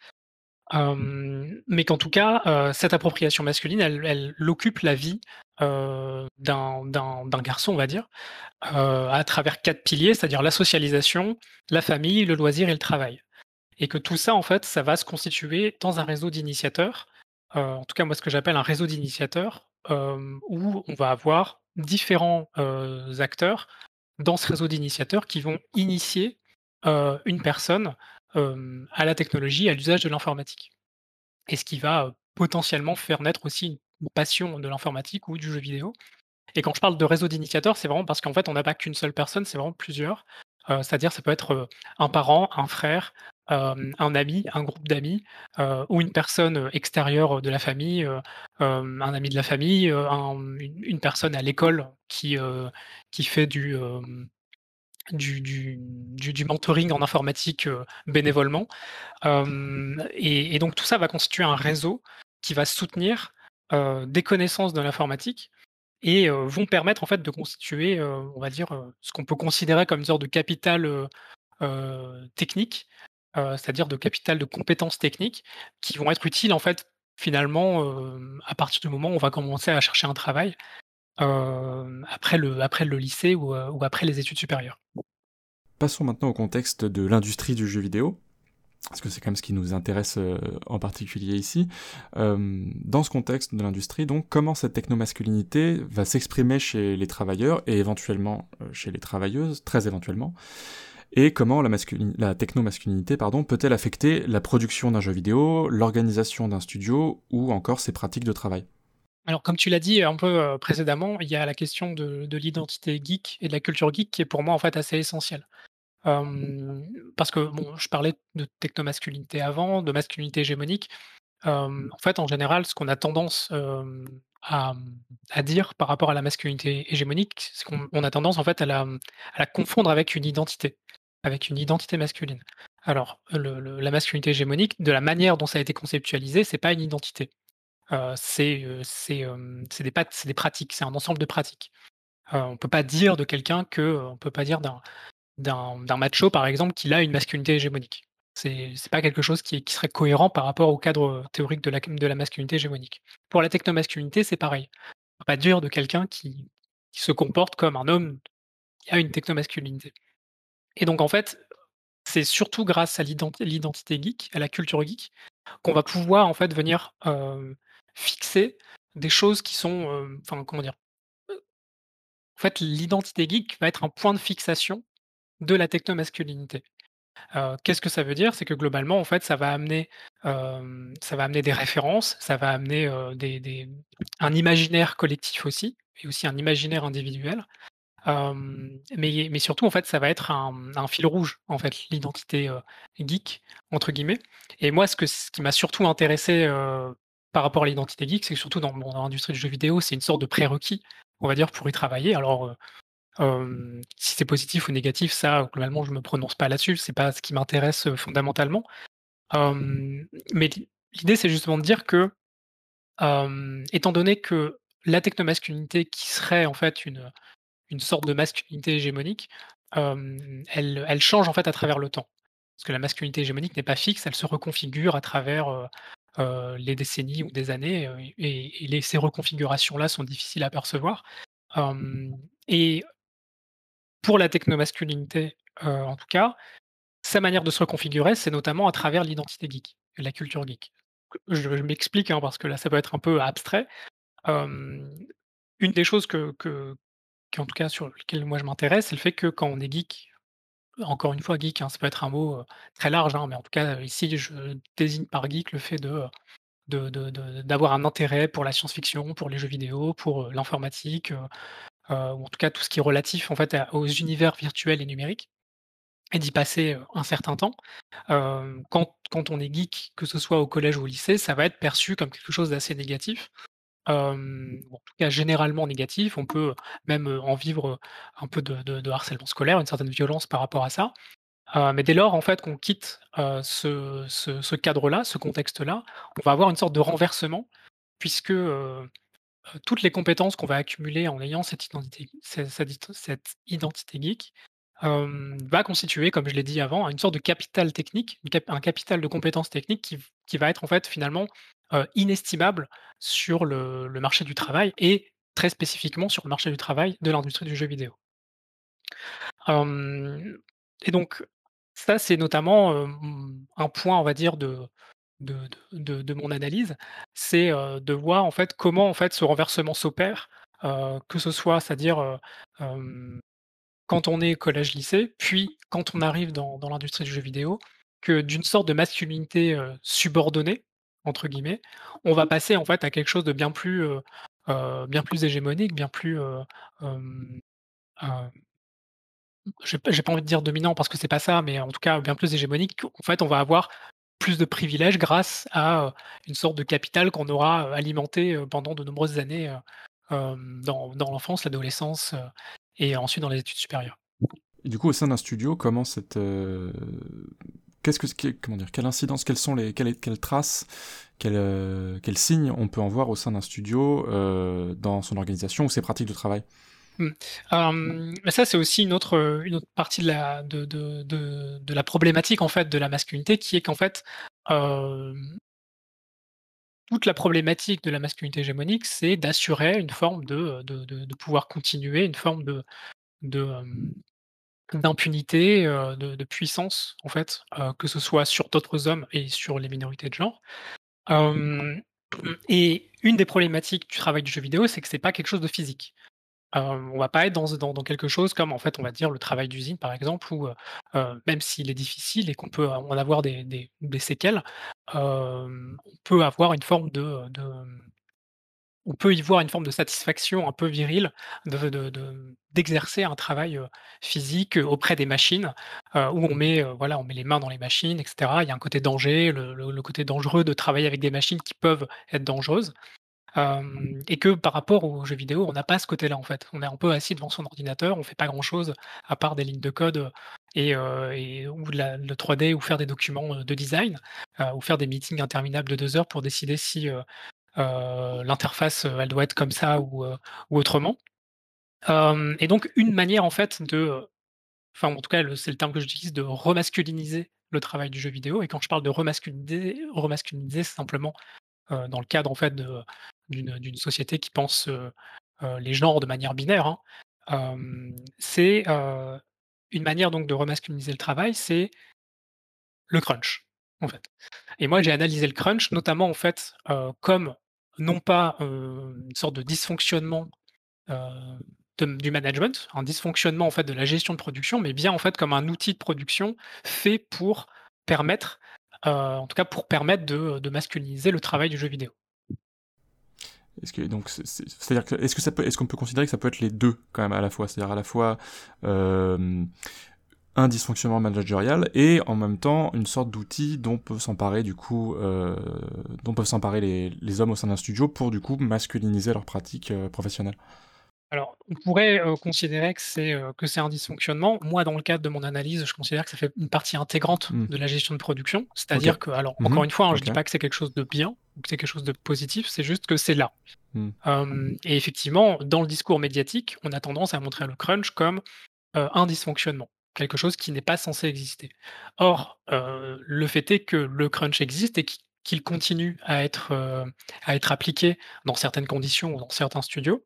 mais qu'en tout cas, cette appropriation masculine, elle, elle, occupe la vie d'un garçon, on va dire, à travers quatre piliers, c'est-à-dire la socialisation, la famille, le loisir et le travail. Et que tout ça, en fait, ça va se constituer dans un réseau d'initiateurs en tout cas moi ce que j'appelle un réseau d'initiateurs, où on va avoir différents, acteurs dans ce réseau d'initiateurs qui vont initier, une personne, à la technologie, à l'usage de l'informatique. Et ce qui va, potentiellement faire naître aussi une passion de l'informatique ou du jeu vidéo. Et quand je parle de réseau d'initiateurs, c'est vraiment parce qu'en fait on n'a pas qu'une seule personne, c'est vraiment plusieurs. c'est-à-dire ça peut être, un parent, un frère, un ami, un groupe d'amis, ou une personne extérieure de la famille, un ami de la famille, une, personne à l'école qui, qui fait du, du, du, mentoring en informatique bénévolement. Et, donc tout ça va constituer un réseau qui va soutenir des connaissances de l'informatique et vont permettre en fait de constituer, on va dire, ce qu'on peut considérer comme une sorte de capital technique, c'est-à-dire de capital de compétences techniques qui vont être utiles en fait finalement à partir du moment où on va commencer à chercher un travail après, le, lycée ou après les études supérieures. Passons maintenant au contexte de l'industrie du jeu vidéo parce que c'est quand même ce qui nous intéresse euh, en particulier ici. Euh, dans ce contexte de l'industrie, donc, comment cette technomasculinité va s'exprimer chez les travailleurs et éventuellement euh, chez les travailleuses, très éventuellement, et comment la, la technomasculinité peut-elle affecter la production d'un jeu vidéo, l'organisation d'un studio ou encore ses pratiques de travail? Alors, comme tu l'as dit un peu précédemment, il y a la question de, de l'identité geek et de la culture geek qui est pour moi en fait assez essentielle parce que bon, je parlais de technomasculinité avant, de masculinité hégémonique. en fait, en général, ce qu'on a tendance à, dire par rapport à la masculinité hégémonique, c'est qu'on a tendance en fait à la, à la, confondre avec une identité, avec une identité masculine. Alors, la masculinité hégémonique, de la manière dont ça a été conceptualisé, c'est pas une identité. c'est des, des pratiques, c'est un ensemble de pratiques. on peut pas dire de quelqu'un que, on peut pas dire d'un d'un macho, par exemple, qui a une masculinité hégémonique. C'est pas quelque chose qui, serait cohérent par rapport au cadre théorique de la, masculinité hégémonique. Pour la technomasculinité, c'est pareil. On va pas dire de quelqu'un qui, se comporte comme un homme qui a une technomasculinité. Et donc, en fait, c'est surtout grâce à l'identité geek, à la culture geek, qu'on va pouvoir en fait venir fixer des choses qui sont, enfin comment dire, en fait, l'identité geek va être un point de fixation de la technomasculinité. Qu'est-ce que ça veut dire? C'est que globalement, en fait, ça va amener, ça va amener des références, ça va amener des, un imaginaire collectif aussi, et aussi un imaginaire individuel. mais, mais surtout, en fait, ça va être un, fil rouge, en fait, l'identité geek, entre guillemets. Et moi, ce, que, ce qui m'a surtout intéressé par rapport à l'identité geek, c'est que surtout dans, dans l'industrie du jeu vidéo, c'est une sorte de prérequis, on va dire, pour y travailler. Alors, si c'est positif ou négatif, ça, globalement, je me prononce pas là-dessus. C'est pas ce qui m'intéresse fondamentalement. mais l'idée, c'est justement de dire que, étant donné que la technomasculinité, qui serait en fait une, une sorte de masculinité hégémonique, elle, elle, change en fait à travers le temps. Parce que la masculinité hégémonique n'est pas fixe, elle se reconfigure à travers les décennies ou des années, et, et ces reconfigurations-là sont difficiles à percevoir. et pour la technomasculinité, en tout cas, sa manière de se reconfigurer, c'est notamment à travers l'identité geek, la culture geek. Je, m'explique, hein, parce que là, ça peut être un peu abstrait. une des choses que, en tout cas, sur lesquelles moi je m'intéresse, c'est le fait que quand on est geek, encore une fois, geek, hein, ça peut être un mot très large, hein, mais en tout cas, ici, je désigne par geek le fait d'avoir un intérêt pour la science-fiction, pour les jeux vidéo, pour l'informatique, euh, ou en tout cas tout ce qui est relatif en fait aux univers virtuels et numériques, et d'y passer un certain temps. quand, quand, on est geek, que ce soit au collège ou au lycée, ça va être perçu comme quelque chose d'assez négatif. en tout cas généralement négatif, on peut même en vivre un peu de, harcèlement scolaire, une certaine violence par rapport à ça. mais dès lors en fait qu'on quitte ce, ce cadre-là, ce contexte-là, on va avoir une sorte de renversement, puisque toutes les compétences qu'on va accumuler en ayant cette identité, cette, identité geek va constituer, comme je l'ai dit avant, une sorte de capital technique, un capital de compétences techniques qui, va être en fait finalement inestimable sur le, marché du travail et très spécifiquement sur le marché du travail de l'industrie du jeu vidéo. et donc, ça, c'est notamment un point, on va dire, de, de, mon analyse, c'est de voir en fait comment en fait ce renversement s'opère, que ce soit, c'est-à-dire quand on est collège-lycée, puis quand on arrive dans, l'industrie du jeu vidéo, que d'une sorte de masculinité subordonnée entre guillemets, on va passer en fait à quelque chose de bien plus bien plus hégémonique, bien plus j'ai pas envie de dire dominant parce que c'est pas ça, mais en tout cas bien plus hégémonique. En fait, on va avoir plus de privilèges grâce à une sorte de capital qu'on aura alimenté pendant de nombreuses années dans, l'enfance, l'adolescence et ensuite dans les études supérieures. du coup, au sein d'un studio, comment cette, qu'est-ce que, comment dire, quelle incidence, quelles sont les, quelles, traces, quels signes on peut en voir au sein d'un studio dans son organisation ou ses pratiques de travail? Mmh. mais ça, c'est aussi une autre, partie de la, problématique en fait de la masculinité, qui est qu'en fait, toute la problématique de la masculinité hégémonique, c'est d'assurer une forme de, pouvoir continuer, une forme de d'impunité, de, puissance en fait, que ce soit sur d'autres hommes et sur les minorités de genre. et une des problématiques du travail du jeu vidéo, c'est que c'est pas quelque chose de physique. Euh, on va pas être dans, quelque chose comme en fait on va dire le travail d'usine par exemple où même s'il est difficile et qu'on peut en avoir des, séquelles, on peut avoir une forme de, on peut y voir une forme de satisfaction un peu virile d'exercer un travail physique auprès des machines où on met voilà on met les mains dans les machines etc. Il y a un côté danger, le côté dangereux de travailler avec des machines qui peuvent être dangereuses et que par rapport aux jeux vidéo, on n'a pas ce côté-là en fait. On est un peu assis devant son ordinateur, on fait pas grand-chose à part des lignes de code et, ou de la, le 3D ou faire des documents de design ou faire des meetings interminables de deux heures pour décider si l'interface elle doit être comme ça ou, ou autrement. et donc une manière en fait de, enfin en tout cas c'est le terme que j'utilise de remasculiniser le travail du jeu vidéo. Et quand je parle de remasculiniser, remasculiniser c'est simplement dans le cadre en fait d'une société qui pense les genres de manière binaire. Hein. c'est une manière donc de remasculiniser le travail, c'est le crunch en fait. Et moi j'ai analysé le crunch notamment en fait comme non pas une sorte de dysfonctionnement du management, un dysfonctionnement en fait de la gestion de production, mais bien en fait comme un outil de production fait pour permettre, en tout cas pour permettre de, de masculiniser le travail du jeu vidéo. Est-ce que donc c'est-à-dire est-ce que ça est-ce qu'on peut considérer que ça peut être les deux quand même à la fois, c'est-à-dire à la fois euh, un dysfonctionnement managérial et en même temps une sorte d'outil dont peuvent s'emparer du coup euh, dont peuvent s'emparer les, hommes au sein d'un studio pour du coup masculiniser leurs pratiques euh, professionnelles? Alors, on pourrait considérer que c'est que c'est un dysfonctionnement. Moi, dans le cadre de mon analyse, je considère que ça fait une partie intégrante mmh. de la gestion de production. C'est-à-dire que, alors, mmh encore une fois, hein, je ne dis pas que c'est quelque chose de bien ou que c'est quelque chose de positif, c'est juste que c'est là. Mmh. et effectivement, dans le discours médiatique, on a tendance à montrer le crunch comme un dysfonctionnement, quelque chose qui n'est pas censé exister. Or, le fait est que le crunch existe et qu'il continue à être, à être appliqué dans certaines conditions ou dans certains studios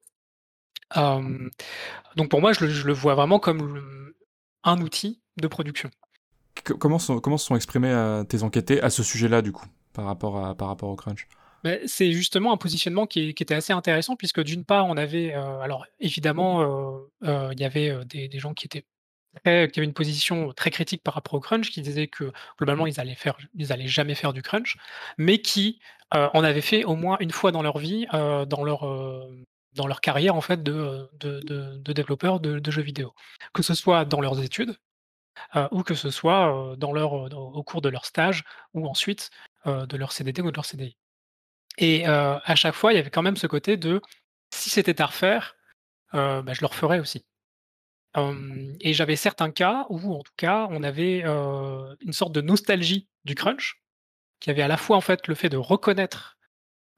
donc pour moi, je le, vois vraiment comme un outil de production. comment, sont, comment se sont exprimés euh, tes enquêtés à ce sujet-là, du coup, par rapport, à, par rapport au crunch? Ben, c'est justement un positionnement qui, était assez intéressant puisque d'une part on avait alors évidemment il y avait des, gens qui étaient qui avaient une position très critique par rapport au crunch, qui disaient que globalement ils allaient faire, ils allaient jamais faire du crunch, mais qui en avaient fait au moins une fois dans leur vie, dans leur dans leur carrière en fait de, de, développeurs de, jeux vidéo, que ce soit dans leurs études euh, ou que ce soit au cours de leur stage ou ensuite de leur CDD ou de leur CDI. Et à chaque fois, il y avait quand même ce côté de si c'était à refaire, bah, je le referais aussi. et j'avais certains cas où, en tout cas, on avait une sorte de nostalgie du crunch, qui avait à la fois en fait le fait de reconnaître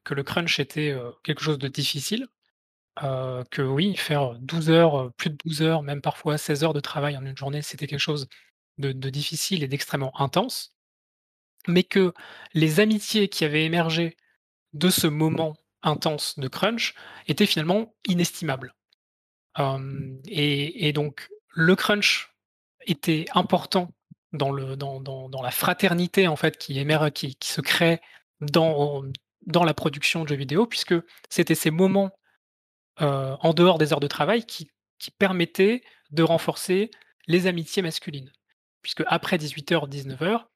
que le crunch était quelque chose de difficile, que oui, faire 12 heures, plus de 12 heures, même parfois 16 heures de travail en une journée, c'était quelque chose de difficile et d'extrêmement intense. Mais que les amitiés qui avaient émergé de ce moment intense de crunch étaient finalement inestimables. et donc le crunch était important dans le dans dans la fraternité en fait qui qui se crée dans dans la production de jeux vidéo puisque c'était ces moments en dehors des heures de travail qui, permettait de renforcer les amitiés masculines. Puisque après 18h, 19h,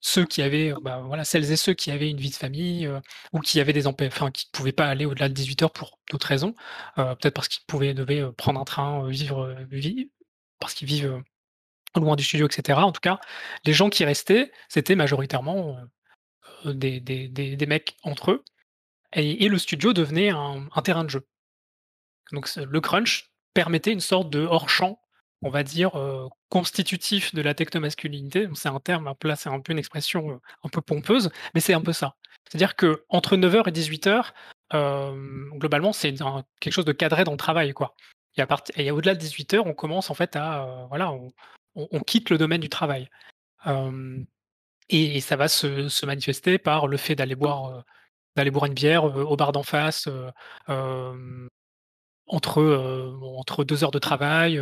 ceux qui avaient, bah, voilà, celles et ceux qui avaient une vie de famille ou qui avaient des enfin, qui ne pouvaient pas aller au-delà de 18h pour d'autres raisons, peut-être parce qu'ils pouvaient devaient prendre un train, vivre, vivre parce qu'ils vivent loin du studio, etc. En tout cas, les gens qui restaient, c'était majoritairement des, des, mecs entre eux et, le studio devenait un, terrain de jeu. Donc le crunch permettait une sorte de hors-champ on va dire, heu, constitutif de la technomasculinité. C'est un terme, là, c'est un peu une expression, heu, un peu pompeuse, mais c'est un peu ça. C'est-à-dire qu'entre 9:00 et 18:00, hem, globalement, c'est quelque chose de cadré dans le travail, quoi. Et au-delà de 18:00, on commence en fait à, heu, voilà, on quitte le domaine du travail. Et ça va se manifester par le fait d'aller boire, d'aller boire une bière, au bar d'en face, entre, entre 2 heures de travail,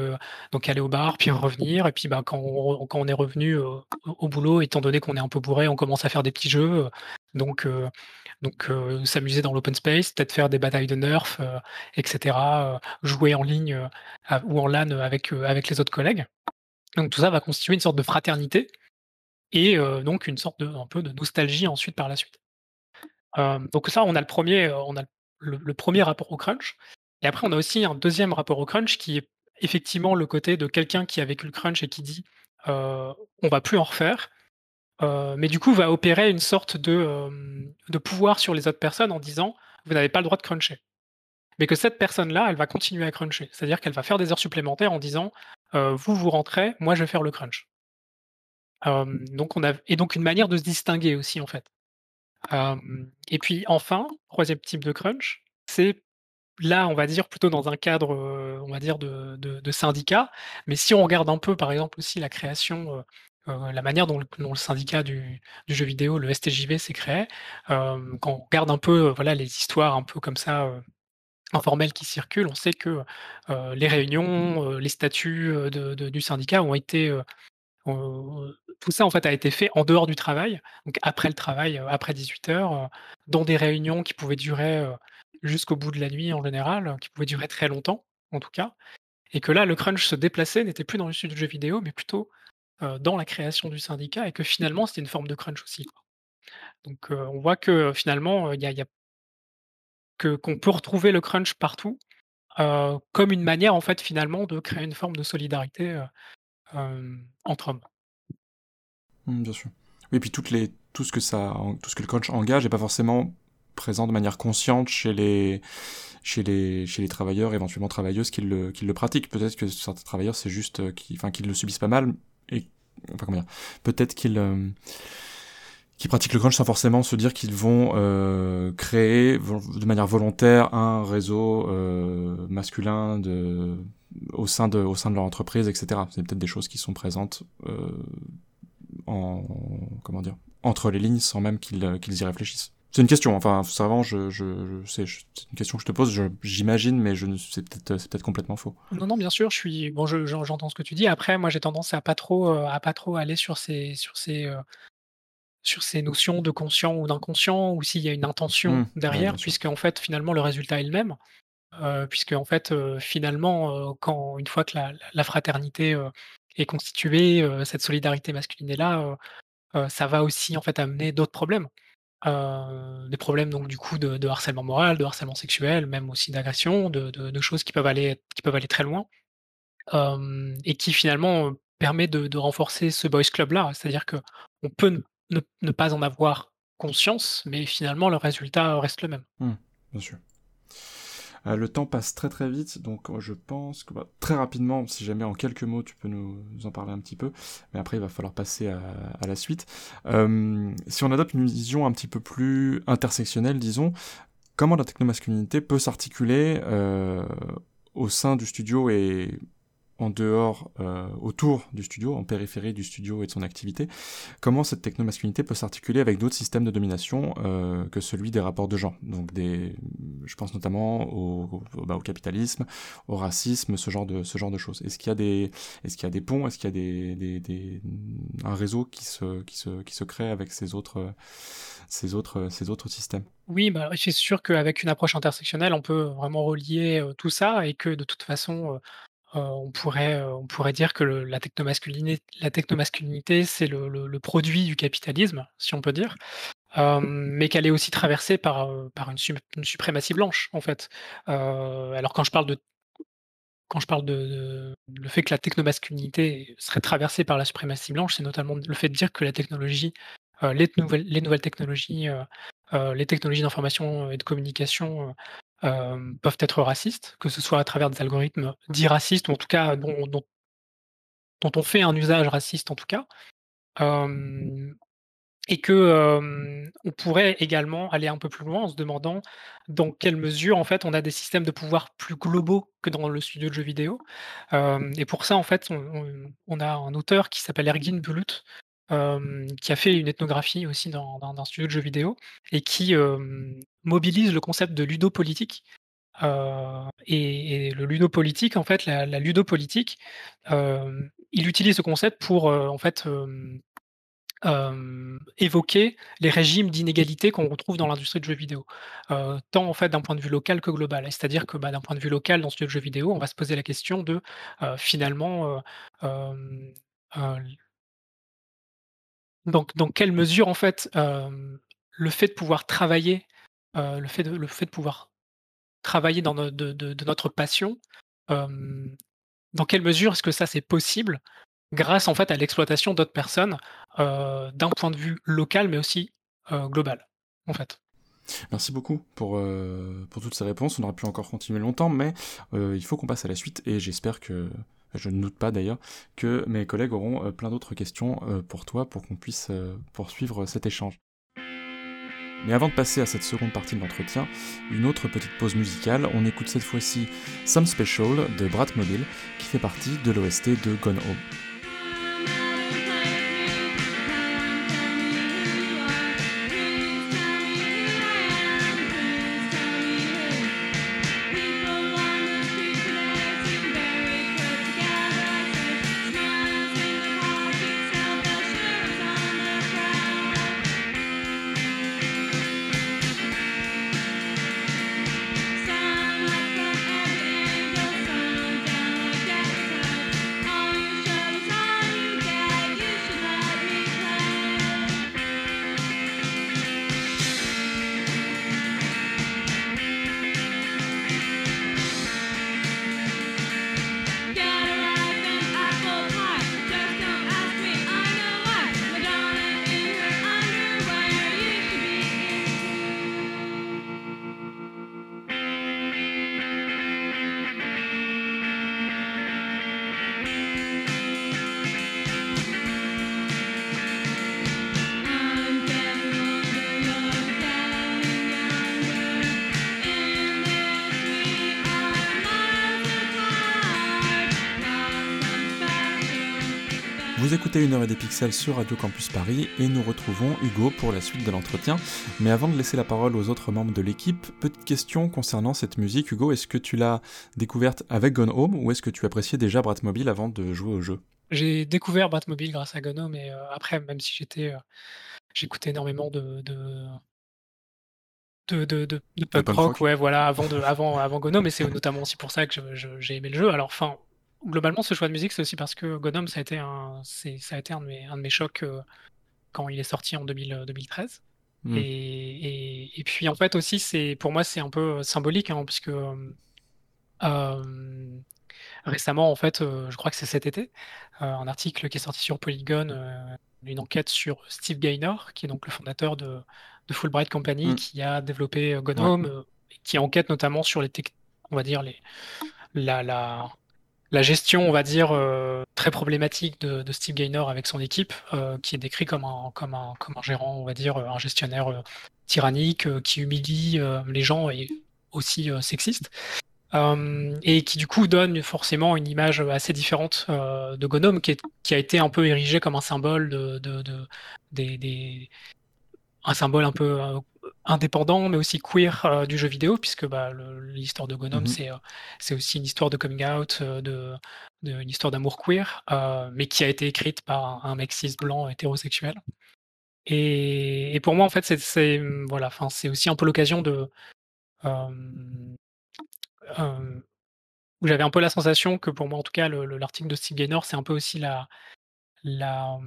donc aller au bar, puis revenir et puis, bah, quand on quand on est revenu, au boulot, étant donné qu'on est un peu bourré, on commence à faire des petits jeux, donc donc s'amuser dans l'open space, peut-être faire des batailles de Nerf, heu et cetera, heu, jouer en ligne, ou en LAN, avec, avec les autres collègues. Donc tout ça va constituer une sorte de fraternité et donc une sorte de un peu de nostalgie ensuite par la suite. Donc ça, on a le 1er, heu, on a le le 1er rapport au crunch et après on a aussi un 2e rapport au crunch qui est effectivement le côté de quelqu'un qui a vécu le crunch et qui dit, heu: «On va plus en refaire», mais du coup va opérer une sorte de, pouvoir sur les autres personnes en disant: «Vous n'avez pas le droit de cruncher». Mais que cette personne-là, elle va continuer à cruncher. C'est-à-dire qu'elle va faire des heures supplémentaires en disant: «Heu, vous, vous rentrez, moi je vais faire le crunch». Donc on a et donc une manière de se distinguer aussi, en fait. Et puis enfin, 3e type de crunch, c'est là, on va dire plutôt dans un cadre, on va dire de de de syndicat, mais si on regarde un peu, par exemple, aussi la création, la manière dont le dont le syndicat du du jeu vidéo, le STJV s'est créé, hem, quand on regarde un peu, voilà, les histoires un peu comme ça, informelles qui circulent, on sait que, les réunions, heu, les statuts, heu, de de du syndicat ont été, tout ça en fait a été fait en dehors du travail, donc après le travail, après 18:00, heu, dans des réunions qui pouvaient durer, jusqu'au bout de la nuit en général, qui pouvaient durer très longtemps, en tout cas et que là, le crunch se déplaçait, n'était plus dans le studio de jeux vidéo, mais plutôt, dans la création du syndicat et que finalement c'était une forme de crunch aussi. Donc on voit que finalement, il y a qu'on peut retrouver le crunch partout, comme une manière en fait finalement de créer une forme de solidarité, entre hommes. Mmh, bien sûr. Oui, puis toutes les tout ce que ça tout ce que le crunch engage est pas forcément présent de manière consciente chez les chez les chez les travailleurs, éventuellement travailleuses qui le qui le pratiquent. Peut-être que certains travailleurs, c'est juste, heu, qui enfin, qu'ils le subissent pas mal et enfin, comment dire? Peut-être qu'ils, qu'ils pratiquent le crunch sans forcément se dire qu'ils vont, heu, créer de manière volontaire un réseau, heu, masculin de au sein de au sein de leur entreprise et cetera. C'est peut-être des choses qui sont présentes, heu, en comment dire? Entre les lignes sans même qu'ils, heu, qu'ils y réfléchissent. C'est une question, enfin, c'est vraiment je je je c'est une question que je te pose, j'imagine, mais je c'est peut-être, peut-être complètement faux. Non, non, bien sûr, je suis bon, je j'en j'entends ce que tu dis. Après, moi, j'ai tendance à pas trop, heu, à pas trop aller sur ces sur ces, heu, sur ces notions de conscient ou d'inconscient ou s'il y a une intention Mmh. Ouais, derrière, sûr. puisqu'en fait, finalement, le résultat est le même. Heu, puisqu'en fait, finalement, quand une fois que la la fraternité, constituée, heu, cette solidarité masculine est là, ça va aussi en fait amener d'autres problèmes. Des problèmes donc du coup de harcèlement moral, de harcèlement sexuel, même aussi d'agression, de choses qui peuvent aller qui peuvent aller très loin. Et qui finalement, permet de renforcer ce boys club là. C'est-à-dire qu'on peut ne pas en avoir conscience, mais finalement le résultat reste le même. Mmh. Heu, le temps passe très, très vite, donc je pense que, bah, très rapidement, si jamais en quelques mots tu peux nous en parler un petit peu, mais après il va falloir passer à la suite. Hem, si on adopte une vision un petit peu plus intersectionnelle, disons, comment la technomasculinité peut s'articuler, au sein du studio et en dehors, heu, autour du studio, en périphérie du studio et de son activité? Comment cette technomasculinité peut s'articuler avec d'autres systèmes de domination, heu, que celui des rapports de genre? Donc je pense notamment bah, au capitalisme, au racisme, ce genre de choses. Est-ce qu'il y a des ponts? Est-ce qu'il y a un réseau qui se crée avec ces autres, systèmes? Oui, bah, c'est sûr qu'avec une approche intersectionnelle, on peut vraiment relier, heu, tout ça et que de toute façon, heu, on pourrait, heu, on pourrait dire que le la technomasculiné la technomasculinité, c'est le le le produit du capitalisme, si on peut dire. Hem, mais qu'elle est aussi traversée par, par une sup une suprématie blanche, en fait. Alors quand je parle de quand je parle de de le fait que la technomasculinité serait traversée par la suprématie blanche, c'est notamment le fait de dire que la technologie, les nouvelles les nouvelles technologies, les technologies d'information et de communication, heu, hem, peuvent être racistes, que ce soit à travers des algorithmes dits racistes ou en tout cas dont dont dont on fait un usage raciste en tout cas. Euh, et que euh, on pourrait également aller un peu plus loin en se demandant dans quelle mesure en fait on a des systèmes de pouvoir plus globaux que dans le studio de jeux vidéo. Euh, et pour ça en fait on, on, a un auteur qui s'appelle Ergin Bulut euh, qui a fait une ethnographie aussi dans, un studio de jeux vidéo et qui mobilise le concept de ludopolitique. Et, et, le ludopolitique, en fait, la, la ludopolitique, il utilise ce concept pour en fait euh, évoquer les régimes d'inégalité qu'on retrouve dans l'industrie de jeux vidéo, euh, tant en fait d'un point de vue local que global. C'est-à-dire que bah, d'un point de vue local dans ce jeu de jeux vidéo, on va se poser la question de euh, finalement donc dans quelle mesure en fait le fait de pouvoir travailler, le fait de, pouvoir travailler dans de, notre passion, dans quelle mesure est-ce que ça c'est possible grâce en fait à l'exploitation d'autres personnes d'un point de vue local mais aussi global en fait? Merci beaucoup pour, pour toutes ces réponses. On aurait pu encore continuer longtemps, mais il faut qu'on passe à la suite et j'espère que, je ne doute pas d'ailleurs, que mes collègues auront euh, plein d'autres questions euh, pour toi pour qu'on puisse poursuivre cet échange. Mais avant de passer à cette seconde partie de l'entretien, une autre petite pause musicale, on écoute cette fois-ci Some Special de Bratmobile qui fait partie de l'OST de Gone Home. Vous écoutez une heure et des pixels sur Radio Campus Paris et nous retrouvons Hugo pour la suite de l'entretien. Mais avant de laisser la parole aux autres membres de l'équipe, petite question concernant cette musique. Hugo, est-ce que tu l'as découverte avec Gone Home ou est-ce que tu appréciais déjà Bratmobile avant de jouer au jeu? J'ai découvert Bratmobile grâce à Gone Home et euh, après, même si j'étais, euh, j'écoutais énormément de, de de, de, de, de punk, rock, rock, ouais, voilà, avant, de, avant, avant Gono, mais c'est notamment aussi pour ça que j'ai aimé le jeu. Alors, enfin, globalement, ce choix de musique, c'est aussi parce que Godom, ça a été un, ça a été un de mes, un de mes chocs euh, quand il est sorti en 2000, 2013. Mm. Et, et, et, puis en fait aussi, c'est pour moi, c'est un peu symbolique, hein, puisque euh, récemment, en fait, euh, je crois que c'est cet été, euh, un article qui est sorti sur Polygon, euh, une enquête sur Steve Gaynor, qui est donc le fondateur de, de Fulbright Company, mm. qui a développé ouais. qui enquête notamment sur les, on va dire les, la, la la gestion, on va dire, euh, très problématique de, Steve Gaynor avec son équipe, euh, qui est décrit comme un, comme, un, comme un gérant, on va dire, euh, un gestionnaire tyrannique, qui humilie les gens et aussi sexiste. et qui du coup donne forcément une image assez différente de Gonome, qui, a été un peu érigé comme un symbole de, de, de des, des, un symbole un peu indépendant, mais aussi queer euh, du jeu vidéo, puisque bah, l'histoire de Gonome, mm -hmm. c'est aussi une histoire de coming out, euh, de, de, une histoire d'amour queer, euh, mais qui a été écrite par un, un mec cis blanc hétérosexuel. Et, et, pour moi, en fait, c'est voilà, c'est aussi un peu l'occasion de où j'avais un peu la sensation que pour moi, en tout cas, l'article de Steve Gaynor, c'est un peu aussi la, la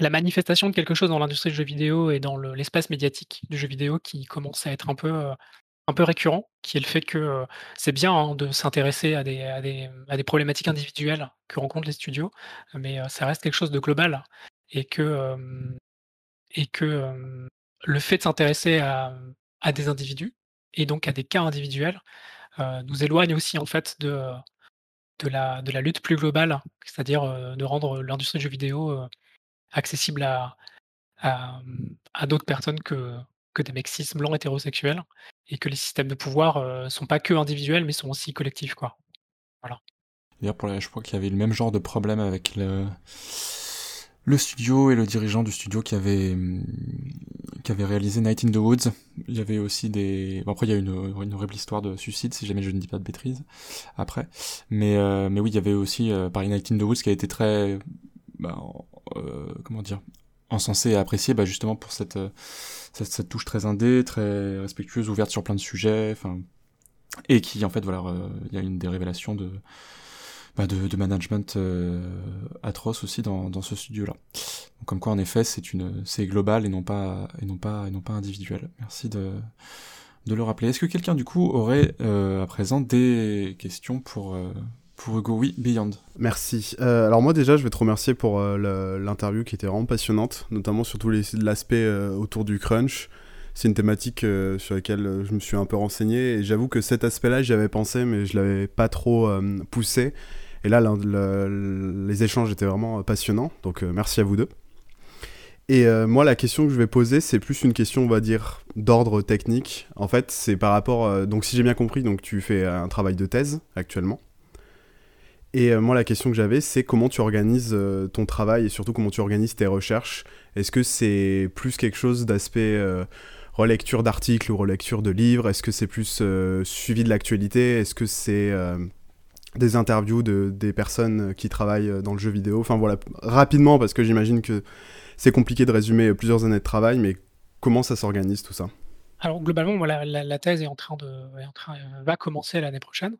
la manifestation de quelque chose dans l'industrie du jeu vidéo et dans l'espace médiatique du jeu vidéo qui commence à être un peu, euh, récurrent, qui est le fait que euh, c'est bien hein, de s'intéresser à des, problématiques individuelles que rencontrent les studios, mais euh, ça reste quelque chose de global et que, le fait de s'intéresser à, des individus et donc à des cas individuels nous éloigne aussi en fait de, la de la lutte plus globale, c'est-à-dire, de rendre l'industrie du jeu vidéo, accessible à d'autres personnes que des mecs cis blancs hétérosexuels et que les systèmes de pouvoir, heu, sont pas que individuels, mais sont aussi collectifs, quoi. Voilà. D'ailleurs, je crois qu'il y avait le même genre de problème avec le studio et le dirigeant du studio qui avait, qui avait réalisé Night in the Woods. Il y avait aussi des... Après, il y a une, une horrible histoire de suicide, si jamais je ne dis pas de bêtises, après. Mais, euh, mais oui, il y avait aussi, euh, par Night in the Woods, qui a été très... Bah, euh, comment dire encensé et apprécié bah, justement pour cette, euh, cette, cette, touche très indé, très respectueuse, ouverte sur plein de sujets, enfin... Et qui, en fait, voilà, euh, il y a une des révélations de bah de, management euh, atroce aussi dans, ce studio-là. Comme quoi, en effet, c'est une, c'est global et non pas et non pas et non pas individuel. Merci de de le rappeler. Est-ce que quelqu'un du coup aurait euh, à présent des questions pour euh, pour Hugo Oui, Beyond. Merci. Euh, alors moi déjà, je vais te remercier pour l'interview qui était vraiment passionnante, notamment sur tout l'aspect autour du crunch c'est une thématique euh, sur laquelle je me suis un peu renseigné et j'avoue que cet aspect-là, j'y avais pensé, mais je l'avais pas trop euh, poussé. Et là, les échanges étaient vraiment passionnants, donc euh, merci à vous deux. Et moi, la question que je vais poser, c'est plus une question, on va dire, d'ordre technique. En fait, c'est par rapport. donc, si j'ai bien compris, donc tu fais un travail de thèse actuellement. Et moi, la question que j'avais, c'est comment tu organises ton travail et surtout comment tu organises tes recherches. Est-ce que c'est plus quelque chose d'aspect relecture d'articles ou relecture de livres? Est-ce que c'est plus euh, suivi de l'actualité? Est-ce que c'est euh, des interviews de, des personnes qui travaillent euh, dans le jeu vidéo? Enfin voilà, rapidement, parce que j'imagine que c'est compliqué de résumer plusieurs années de travail, mais comment ça s'organise tout ça? Alors globalement, voilà, la, thèse est en train de, va commencer l'année prochaine.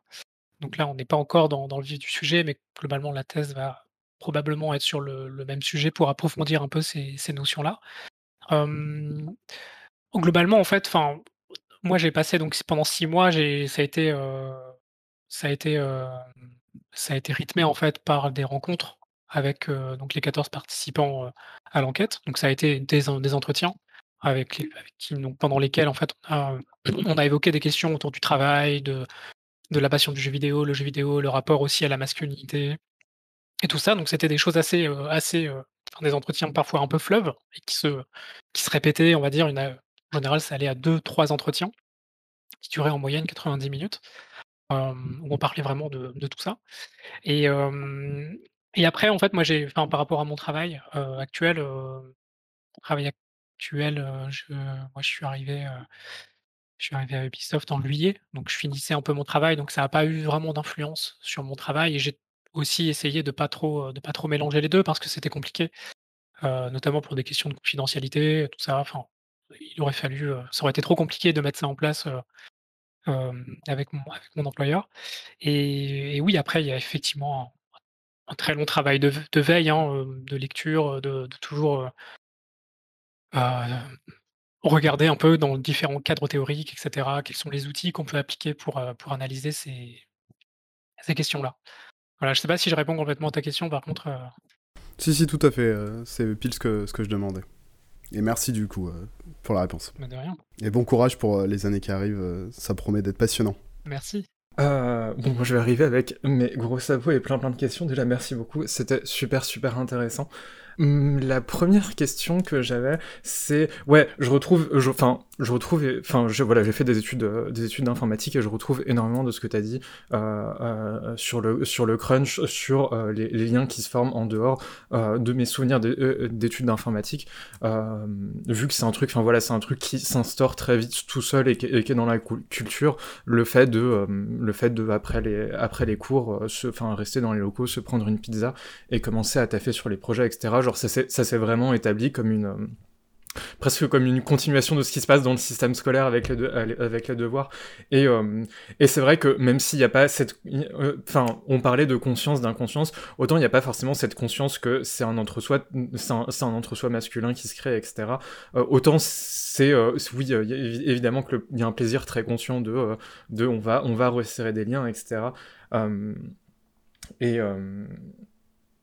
Donc là, on n'est pas encore dans, dans, le vif du sujet, mais globalement, la thèse va probablement être sur le, le même sujet pour approfondir un peu ces, ces notions-là. Globalement, en fait, enfin, moi j'ai passé donc pendant six mois, j'ai ça a été, heu, ça a été, ça a été rythmé en fait par des rencontres avec, donc les 14 participants, à l'enquête. Donc ça a été des des entretiens avec les avec qui donc pendant lesquels en fait on a, on a évoqué des questions autour du travail, de de la passion du jeu vidéo, le jeu vidéo, le rapport aussi à la masculinité et tout ça. Donc c'était des choses assez, assez, des entretiens parfois un peu fleuves et qui se qui se répétaient, on va dire, une, en général, ça allait à 2-3 entretiens qui duraient en moyenne 90 minutes, où on parlait vraiment de, tout ça. Et, et après, en fait, moi, j'ai, enfin, par rapport à mon travail actuel, travail actuel, je, moi, je suis arrivé, je suis arrivé à Ubisoft en juillet, donc je finissais un peu mon travail, donc ça n'a pas eu vraiment d'influence sur mon travail. Et j'ai aussi essayé de pas trop, de pas trop mélanger les deux parce que c'était compliqué, notamment pour des questions de confidentialité, tout ça. Enfin, il aurait fallu, ça aurait été trop compliqué de mettre ça en place, avec mon employeur et oui, après, il y a effectivement un très long travail de veille, hein, de lecture, de toujours, regarder un peu dans différents cadres théoriques et cetera, quels sont les outils qu'on peut appliquer pour, pour analyser ces ces questions-là. Voilà, je sais pas si je réponds complètement à ta question, par contre, Si, si, tout à fait, c'est pile ce que ce que je demandais. Et merci du coup euh, pour la réponse. de rien. Et bon courage pour euh, les années qui arrivent, euh, ça promet d'être passionnant. Merci. bon, moi je vais arriver avec mes gros sabots et plein plein de questions. Déjà, merci beaucoup. C'était super super intéressant. Hum, la première question que j'avais, c'est ouais, je retrouve, enfin, je retrouve, enfin, voilà, j'ai fait des études, euh, des études d'informatique et je retrouve énormément de ce que tu as dit euh, euh, sur le sur le crunch, sur euh, les, liens qui se forment en dehors de mes souvenirs d'études d'informatique, vu que c'est un truc, enfin voilà, c'est un truc qui s'instaure très vite tout seul et qui, est dans la culture, le fait de, le fait de après les après les cours, enfin rester dans les locaux, se prendre une pizza et commencer à taffer sur les projets, etc. ça s'est vraiment établi comme une presque comme une continuation de ce qui se passe dans le système scolaire avec les, devoirs. Et, euh, et c'est vrai que même s'il n'y a pas cette... Euh, enfin, on parlait de conscience, d'inconscience, autant il n'y a pas forcément cette conscience que c'est un entre-soi un, un entre-soi masculin qui se crée, etc. Euh, autant c'est... oui, évidemment qu'il y a un plaisir très conscient de, de on, va, on va resserrer des liens, etc. et...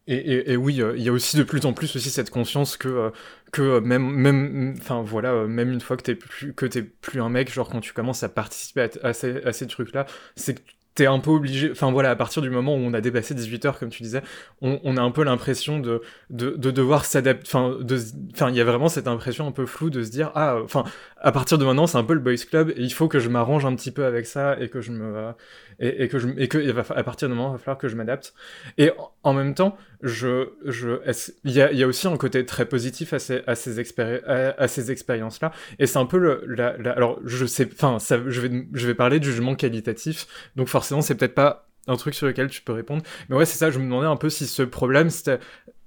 Et, et, oui, il y a aussi de plus en plus aussi cette conscience que que même même enfin voilà même une fois que t'es plus que t'es plus un mec genre quand tu commences à participer à, ces, à ces trucs là c'est que t'es un peu obligé, enfin voilà, à partir du moment où on a dépassé 18 heures, comme tu disais, on, a un peu l'impression de, de, de, devoir s'adapter, enfin, de, enfin, il y a vraiment cette impression un peu floue de se dire, ah, enfin, à partir de maintenant, c'est un peu le boys club, et il faut que je m'arrange un petit peu avec ça, et que je me, et, et que je, et que, à partir de maintenant, il va falloir que je m'adapte. Et en même temps, je, je, il y a, y a aussi un côté très positif à ces, à ces, expéri à, ces expériences-là, et c'est un peu le, la, la, alors, je sais, enfin, je vais, je vais parler de jugement qualitatif, donc forcément, c'est peut-être pas un truc sur lequel tu peux répondre. Mais ouais, c'est ça, je me demandais un peu si ce problème, c'était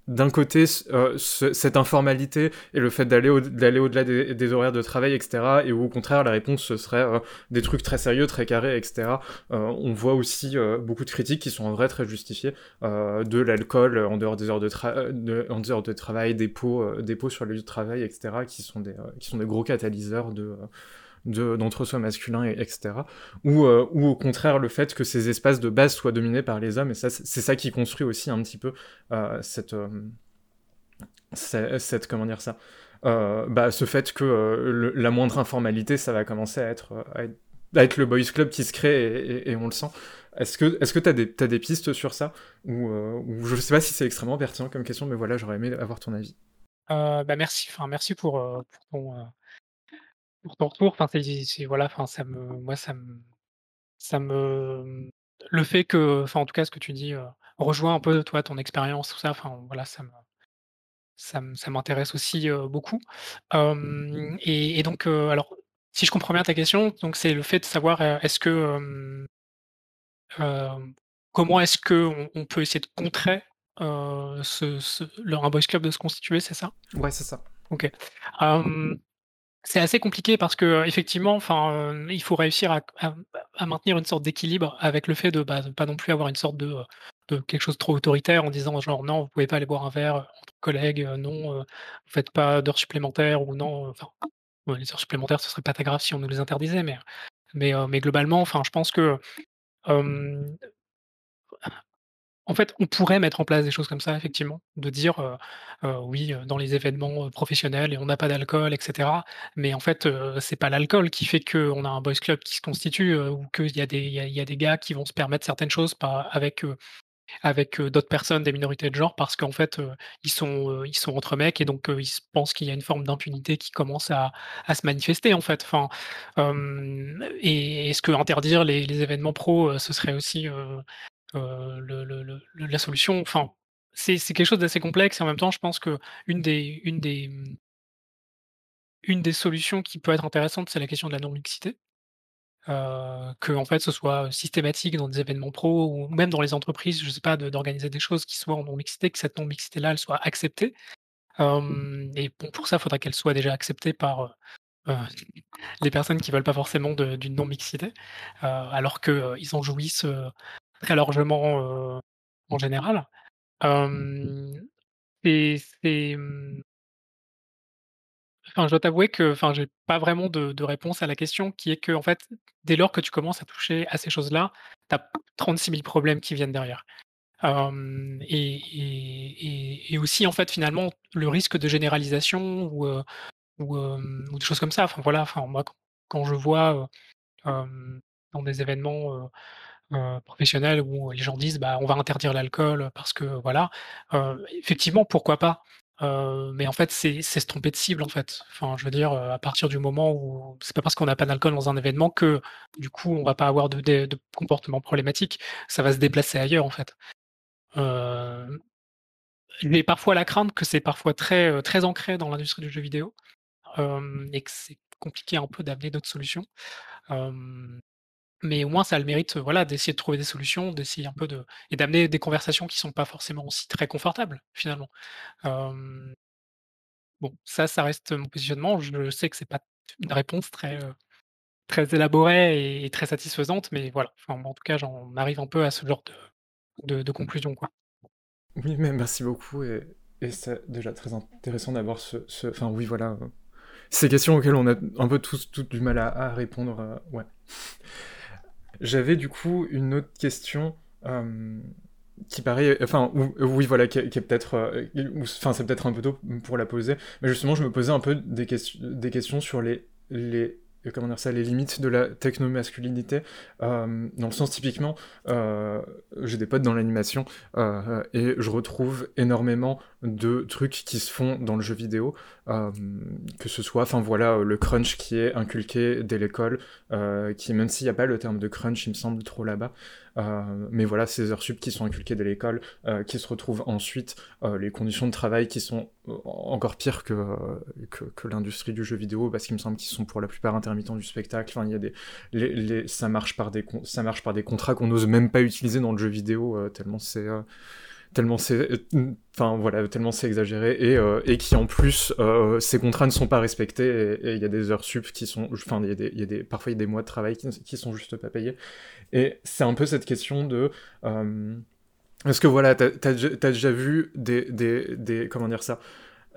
d'un côté euh, cette informalité et le fait d'aller au, au-delà des, horaires de travail, etc. Et où, au contraire, la réponse, serait euh, des trucs très sérieux, très carrés, etc. Euh, on voit aussi beaucoup de critiques qui sont en vrai très justifiées de l'alcool en dehors des heures de, travail, des pots, sur le lieu de travail, etc. qui sont des gros catalyseurs de d'entre-soi masculin, et, etc. Ou, euh, ou au contraire le fait que ces espaces de base soient dominés par les hommes, et c'est ça qui construit aussi un petit peu euh, cette, euh, cette, comment dire ça, bah, ce fait que la moindre informalité, ça va commencer à être, à être, le boys club qui se crée et, on le sent. Est-ce que est-ce que des as des pistes sur ça? Ou, ou je sais pas si c'est extrêmement pertinent comme question, mais voilà, j'aurais aimé avoir ton avis. bah merci, merci pour, pour ton pour ton retour, enfin, c'est voilà, enfin, ça me moi, ça me ça me le fait que enfin, en tout cas, ce que tu dis, heu, rejoint un peu, toi, ton expérience, tout ça, enfin, voilà, ça me ça me ça m'intéresse aussi, heu, beaucoup. Hem et et donc, heu, alors, si je comprends bien ta question, donc c'est le fait de savoir, est-ce que, hem, hem, comment est-ce qu'on on peut essayer de contrer, heu, ce ce le un boys club de se constituer, c'est ça? Ouais, c'est ça. OK. Hem c'est assez compliqué parce que, effectivement, enfin, heu, il faut réussir à à à maintenir une sorte d'équilibre avec le fait de, bah, de pas non plus avoir une sorte de, de quelque chose de trop autoritaire en disant genre: «Non, vous pouvez pas aller boire un verre, entre collègues, non, vous faites pas d'heures supplémentaires» ou non, enfin, les heures supplémentaires, ce serait pas très grave si on nous les interdisait, mais mais heu, mais globalement, enfin, je pense que, hem en fait, on pourrait mettre en place des choses comme ça, effectivement, de dire, oui, dans les événements, professionnels et on n'a pas d'alcool et cetera. Mais en fait, heu, c'est pas l'alcool qui fait qu'on a un boys club qui se constitue, ou qu'il y a des il y a il y a des gars qui vont se permettre certaines choses pas avec, d'autres personnes, des minorités de genre parce qu'en fait, ils sont, ils sont entre mecs et donc, ils pensent qu'il y a une forme d'impunité qui commence à à se manifester, en fait. Enfin, hem et est-ce qu'interdire les les événements pro, ce serait aussi, le le le la solution, enfin, c'est quelque chose d'assez complexe et en même temps, je pense qu'une des une des, mmh une des solutions qui peut être intéressante, c'est la question de la non-mixité. Heu, qu'en fait, ce soit systématique dans des événements pro ou même dans les entreprises, je sais pas, de d'organiser des choses qui soient en non-mixité, que cette non-mixité-là, elle soit acceptée. Hem et bon, pour ça, il faudrait qu'elle soit déjà acceptée par, heu, les personnes qui veulent pas forcément d'une non-mixité, heu, alors qu'ils en jouissent, très largement, heu, en général. C'est, mmh je dois t'avouer que, enfin, j'ai pas vraiment de réponse à la question qui est qu'en fait, dès lors que tu commences à toucher à ces choses-là, tu as 36 000 problèmes qui viennent derrière. Et et aussi, en fait, finalement, le risque de généralisation ou heu, ou des choses comme ça. Enfin, voilà, enfin, moi, quand je vois, heu, hem, dans des événements, professionnels où les gens disent: «Bah, on va interdire l'alcool parce que voilà», heu, effectivement, pourquoi pas? Heu, mais en fait, c'est se tromper de cible, en fait. Enfin, je veux dire, heu, à partir du moment où c'est pas parce qu'on a pas d'alcool dans un événement que, du coup, on va pas avoir de dé de comportements problématiques. Ça va se déplacer ailleurs, en fait. J'ai parfois la crainte que c'est parfois très, très ancré dans l'industrie du jeu vidéo, hem et que c'est compliqué un peu d'amener d'autres solutions. Mais au moins ça a le mérite, voilà, d'essayer de trouver des solutions, d'essayer un peu de et d'amener des conversations qui sont pas forcément aussi très confortables, finalement. Bon, ça, ça reste mon positionnement. Je sais que c'est pas une réponse très, heu, très élaborée et très satisfaisante, mais voilà, enfin, en tout cas, j'en arrive un peu à ce genre de de de conclusion, quoi. Oui, mais merci beaucoup et et c'est déjà très intéressant d'avoir ce ce enfin, oui, voilà, heu, ces questions auxquelles on a un peu tous tous du mal à à répondre, ouais. J'avais du coup une autre question, hem, qui paraît enfin, ou oui, voilà, qui est peut-être, ou enfin, c'est peut-être un peu tôt pour la poser, mais justement, je me posais un peu des des questions sur les comment dire ça, les limites de la technomasculinité, euh, dans le sens typiquement, euh, j'ai des potes dans l'animation euh, et je retrouve énormément de trucs qui se font dans le jeu vidéo, que ce soit, enfin voilà, le crunch qui est inculqué dès l'école, qui même s'il n'y a pas le terme de crunch, il me semble trop là-bas, euh, mais voilà, ces heures sup qui sont inculquées dès l'école, euh, qui se retrouvent ensuite, euh, les conditions de travail qui sont encore pires que, que, l'industrie du jeu vidéo, parce qu'il me semble qu'ils sont pour la plupart intermittents du spectacle. Enfin, il y a des, ça marche par des, ça marche par des contrats qu'on n'ose même pas utiliser dans le jeu vidéo, tellement c'est tellement c'est enfin voilà tellement c'est exagéré et, euh, et qui en plus euh, ces contrats ne sont pas respectés et il y a des heures sup qui sont enfin il y y a des parfois il y a des mois de travail qui, qui sont juste pas payés. Et c'est un peu cette question de euh, est-ce que voilà t'as as, as, déjà vu des, des, des comment dire ça?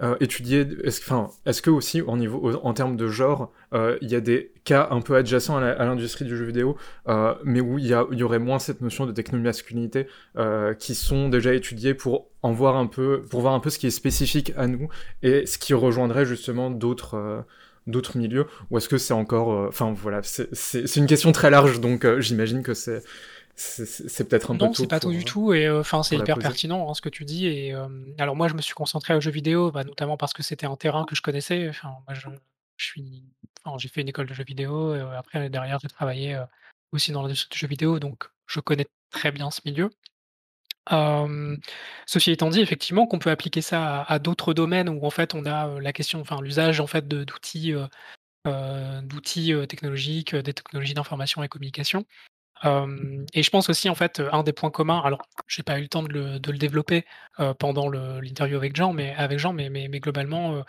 Euh, étudier, est-ce enfin, est que aussi au niveau, en termes de genre, il euh, y a des cas un peu adjacents à l'industrie du jeu vidéo, euh, mais où il y, y, aurait moins cette notion de technomasculinité qui sont déjà étudiés pour en voir un peu, pour voir un peu ce qui est spécifique à nous et ce qui rejoindrait justement d'autres d'autres milieux, ou est-ce que c'est encore, enfin voilà, c'est une question très large, donc j'imagine que c'est c'est peut-être un non, peu c'est pas tout du tout et enfin euh, c'est hyper pertinent hein, ce que tu dis et euh, alors moi je me suis concentré aux jeux vidéo bah, notamment parce que c'était un terrain que je connaissais. Enfin moi je, je suis enfin, j'ai fait une école de jeux vidéo et, euh, après derrière j'ai travaillé euh, aussi dans l'industrie du jeu vidéo donc je connais très bien ce milieu. Euh, ceci étant dit, effectivement, qu'on peut appliquer ça à, à d'autres domaines où en fait on a la question, enfin l'usage en fait d'outils, euh, d'outils technologiques, des technologies d'information et communication. Et je pense aussi, en fait, un des points communs, alors j'ai pas eu le temps de le, développer pendant l'interview avec Jean, mais, avec Jean, mais, mais, globalement,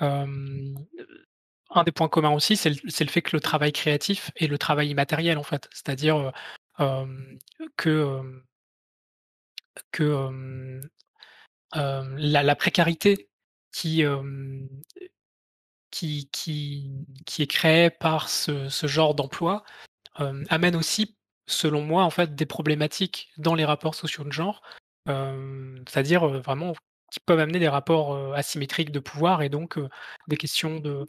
un des points communs aussi, c'est le, fait que le travail créatif est le travail immatériel, en fait. C'est-à-dire que, que la, la, précarité qui, qui, qui, qui est créée par ce, ce genre d'emploi amène aussi selon moi, en fait, des problématiques dans les rapports sociaux de genre, euh, c'est-à-dire euh, vraiment qui peuvent amener des rapports euh, asymétriques de pouvoir et donc des questions de,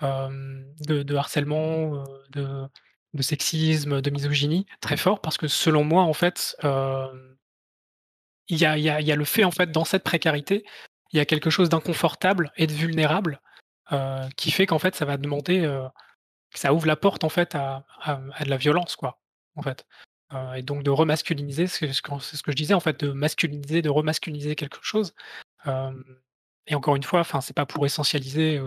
de, harcèlement, de, de, sexisme, de misogynie très fort, parce que selon moi, en fait, il y a, y, a, y, a, le fait, en fait, dans cette précarité, il y a quelque chose d'inconfortable et de vulnérable qui fait qu'en fait, ça va demander, ça ouvre la porte, en fait, à, à, à de la violence, quoi en fait. Et donc de remasculiniser, c'est ce, que je disais en fait, de masculiniser, de remasculiniser quelque chose. Et encore une fois, enfin, c'est pas pour essentialiser.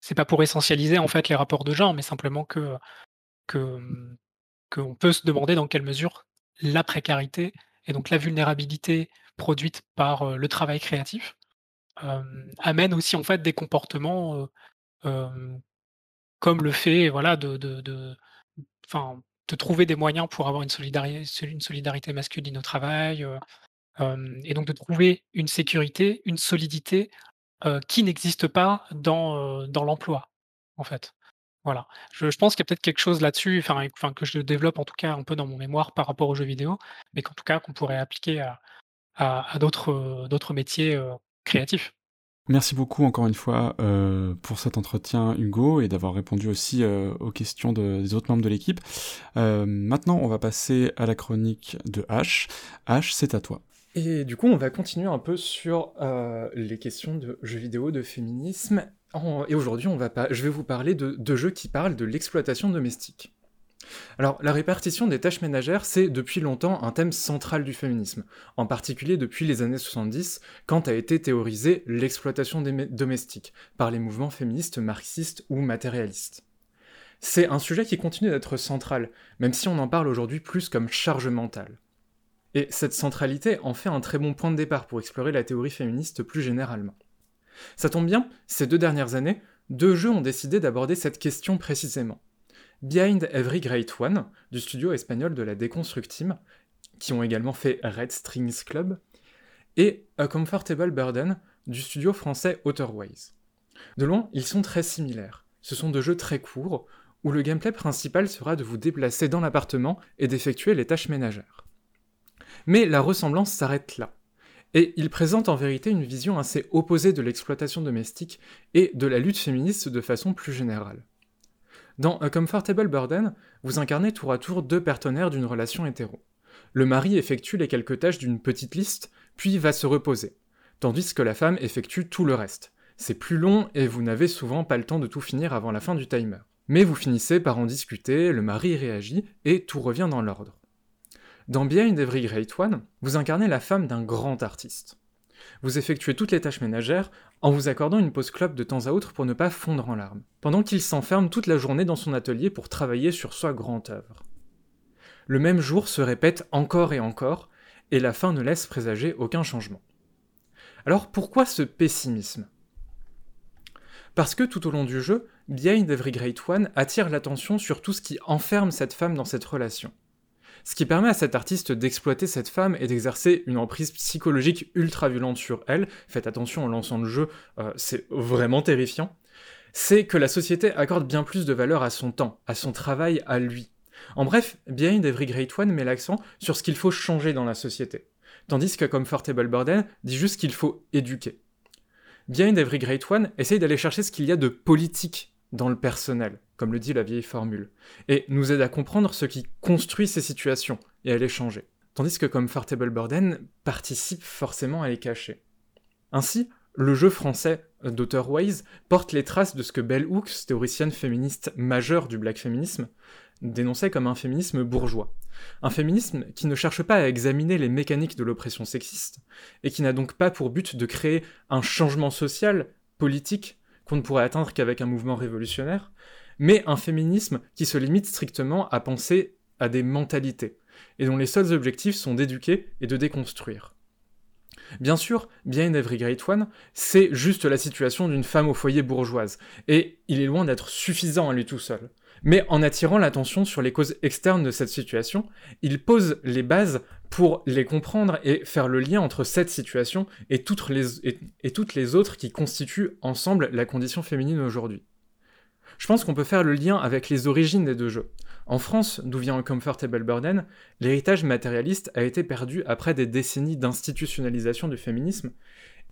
C'est pas pour essentialiser en fait les rapports de genre, mais simplement que que qu'on peut se demander dans quelle mesure la précarité et donc la vulnérabilité produite par le travail créatif amène aussi en fait des comportements comme le fait voilà, de, trouver des moyens pour avoir une solidarité, masculine au travail, euh, euh, et donc de trouver une sécurité, une solidité euh, qui n'existe pas dans, l'emploi, en fait. Voilà. Je, pense qu'il y a peut-être quelque chose là-dessus, que je développe en tout cas un peu dans mon mémoire par rapport aux jeux vidéo, mais qu'en tout cas qu'on pourrait appliquer à d'autres métiers créatifs. Merci beaucoup encore une fois euh, pour cet entretien Hugo et d'avoir répondu aussi euh, aux questions de, des autres membres de l'équipe. Euh, maintenant on va passer à la chronique de H. H, c'est à toi. Et du coup on va continuer un peu sur les questions de jeux vidéo, de féminisme. Et aujourd'hui on va pas, je vais vous parler de jeux qui parlent de l'exploitation domestique. Alors, la répartition des tâches ménagères, c'est depuis longtemps un thème central du féminisme, en particulier depuis les années 70, quand a été théorisée l'exploitation domestique par les mouvements féministes marxistes ou matérialistes. C'est un sujet qui continue d'être central, même si on en parle aujourd'hui plus comme charge mentale. Et cette centralité en fait un très bon point de départ pour explorer la théorie féministe plus généralement. Ça tombe bien, ces deux dernières années, deux jeux ont décidé d'aborder cette question précisément. Behind Every Great One, du studio espagnol de la Déconstructime, qui ont également fait Red Strings Club, et A Comfortable Burden, du studio français Otherwise. De loin, ils sont très similaires. Ce sont deux jeux très courts, où le gameplay principal sera de vous déplacer dans l'appartement et d'effectuer les tâches ménagères. Mais la ressemblance s'arrête là. Et il présente en vérité une vision assez opposée de l'exploitation domestique et de la lutte féministe de façon plus générale. Dans A Comfortable Burden, vous incarnez tour à tour deux partenaires d'une relation hétéro. Le mari effectue les quelques tâches d'une petite liste, puis va se reposer, tandis que la femme effectue tout le reste. C'est plus long et vous n'avez souvent pas le temps de tout finir avant la fin du timer. Mais vous finissez par en discuter, le mari réagit et tout revient dans l'ordre. Dans Behind Every Great One, vous incarnez la femme d'un grand artiste. Vous effectuez toutes les tâches ménagères en vous accordant une pause clope de temps à autre pour ne pas fondre en larmes, pendant qu'il s'enferme toute la journée dans son atelier pour travailler sur sa grande œuvre. Le même jour se répète encore et encore, et la fin ne laisse présager aucun changement. Alors pourquoi ce pessimisme? Parce que tout au long du jeu, Behind Every Great One attire l'attention sur tout ce qui enferme cette femme dans cette relation ce qui permet à cet artiste d'exploiter cette femme et d'exercer une emprise psychologique ultra violente sur elle, faites attention en lançant le jeu, euh, c'est vraiment terrifiant, c'est que la société accorde bien plus de valeur à son temps, à son travail, à lui. En bref, Behind Every Great One met l'accent sur ce qu'il faut changer dans la société, tandis que Comfortable Burden dit juste qu'il faut éduquer. Behind Every Great One essaye d'aller chercher ce qu'il y a de politique dans le personnel, comme le dit la vieille formule, et nous aide à comprendre ce qui construit ces situations et à les changer, tandis que Comfortable Burden participe forcément à les cacher. Ainsi, le jeu français d'auteur Wise porte les traces de ce que Bell Hooks, théoricienne féministe majeure du black féminisme, dénonçait comme un féminisme bourgeois. Un féminisme qui ne cherche pas à examiner les mécaniques de l'oppression sexiste, et qui n'a donc pas pour but de créer un changement social, politique, ne pourrait atteindre qu'avec un mouvement révolutionnaire, mais un féminisme qui se limite strictement à penser à des mentalités, et dont les seuls objectifs sont d'éduquer et de déconstruire. Bien sûr, Bien Every Great One, c'est juste la situation d'une femme au foyer bourgeoise, et il est loin d'être suffisant à lui tout seul. Mais en attirant l'attention sur les causes externes de cette situation, il pose les bases pour les comprendre et faire le lien entre cette situation et toutes les, autres qui constituent ensemble la condition féminine aujourd'hui. Je pense qu'on peut faire le lien avec les origines des deux jeux. En France, d'où vient Comfortable Burden, l'héritage matérialiste a été perdu après des décennies d'institutionnalisation du féminisme,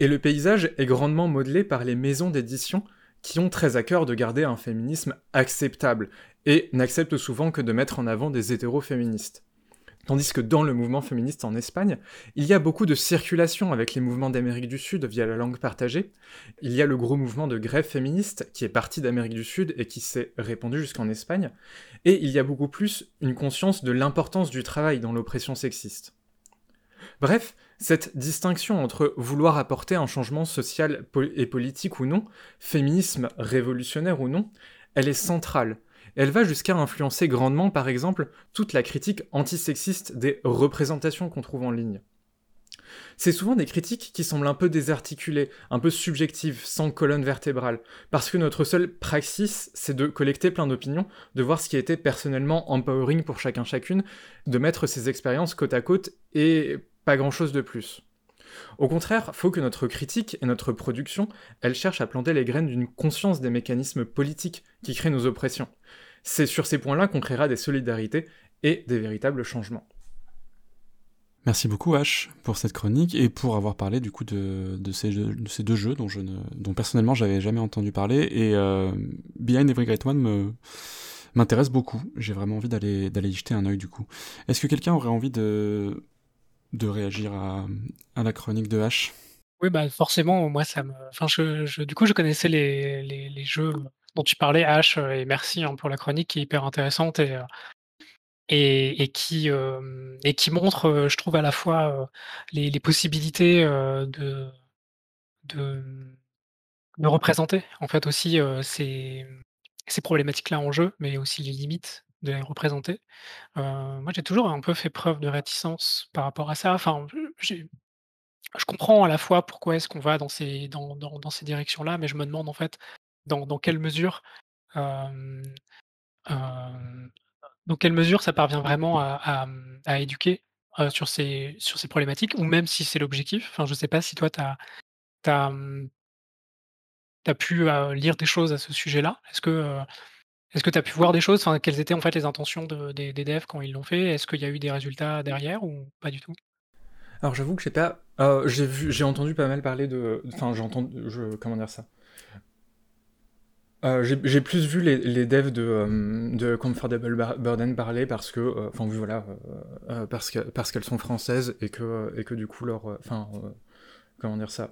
et le paysage est grandement modelé par les maisons d'édition qui ont très à cœur de garder un féminisme acceptable, et n'acceptent souvent que de mettre en avant des hétéro-féministes. Tandis que dans le mouvement féministe en Espagne, il y a beaucoup de circulation avec les mouvements d'Amérique du Sud via la langue partagée. Il y a le gros mouvement de grève féministe qui est parti d'Amérique du Sud et qui s'est répandu jusqu'en Espagne. Et il y a beaucoup plus une conscience de l'importance du travail dans l'oppression sexiste. Bref, cette distinction entre vouloir apporter un changement social et politique ou non, féminisme révolutionnaire ou non, elle est centrale. Elle va jusqu'à influencer grandement, par exemple, toute la critique antisexiste des représentations qu'on trouve en ligne. C'est souvent des critiques qui semblent un peu désarticulées, un peu subjectives, sans colonne vertébrale, parce que notre seule praxis, c'est de collecter plein d'opinions, de voir ce qui été personnellement empowering pour chacun chacune, de mettre ses expériences côte à côte et pas grand-chose de plus. Au contraire, faut que notre critique et notre production, elles cherchent à planter les graines d'une conscience des mécanismes politiques qui créent nos oppressions. C'est sur ces points-là qu'on créera des solidarités et des véritables changements. Merci beaucoup H pour cette chronique et pour avoir parlé du coup de, ces, deux jeux dont, je ne, dont personnellement j'avais jamais entendu parler et euh, Behind Every Great One m'intéresse beaucoup. J'ai vraiment envie d'aller d'aller y jeter un œil du coup. Est-ce que quelqu'un aurait envie de de réagir à, la chronique de H Oui, bah forcément, moi ça me. Enfin, je, du coup, je connaissais les, jeux dont tu parlais, H, et merci hein, pour la chronique qui est hyper intéressante et, euh, euh, qui montre, euh, je trouve, à la fois les, possibilités de, représenter en fait aussi ces, ces problématiques-là en jeu, mais aussi les limites de les représenter. moi, j'ai toujours un peu fait preuve de réticence par rapport à ça. Enfin, je comprends à la fois pourquoi est-ce qu'on va dans ces dans dans ces directions-là, mais je me demande en fait dans dans quelle mesure, dans quelle mesure ça parvient vraiment à à, éduquer, sur ces sur ces problématiques ou même si c'est l'objectif. Enfin, je sais pas si toi tu as tu as, pu, lire des choses à ce sujet-là? Est-ce que, est-ce que tu as pu voir des choses? Enfin, quelles étaient en fait les intentions des, devs quand ils l'ont fait? Est-ce qu'il y a eu des résultats derrière ou pas du tout? Alors j'avoue que j'ai pas, euh, j'ai vu, j'ai entendu pas mal parler de, enfin j'entends, je, comment dire ça? Euh, j'ai plus vu les, devs de, euh, Comfortable Burden parler parce que, euh, enfin voilà, parce que parce qu'elles sont françaises et que et que du coup leur, enfin comment dire ça?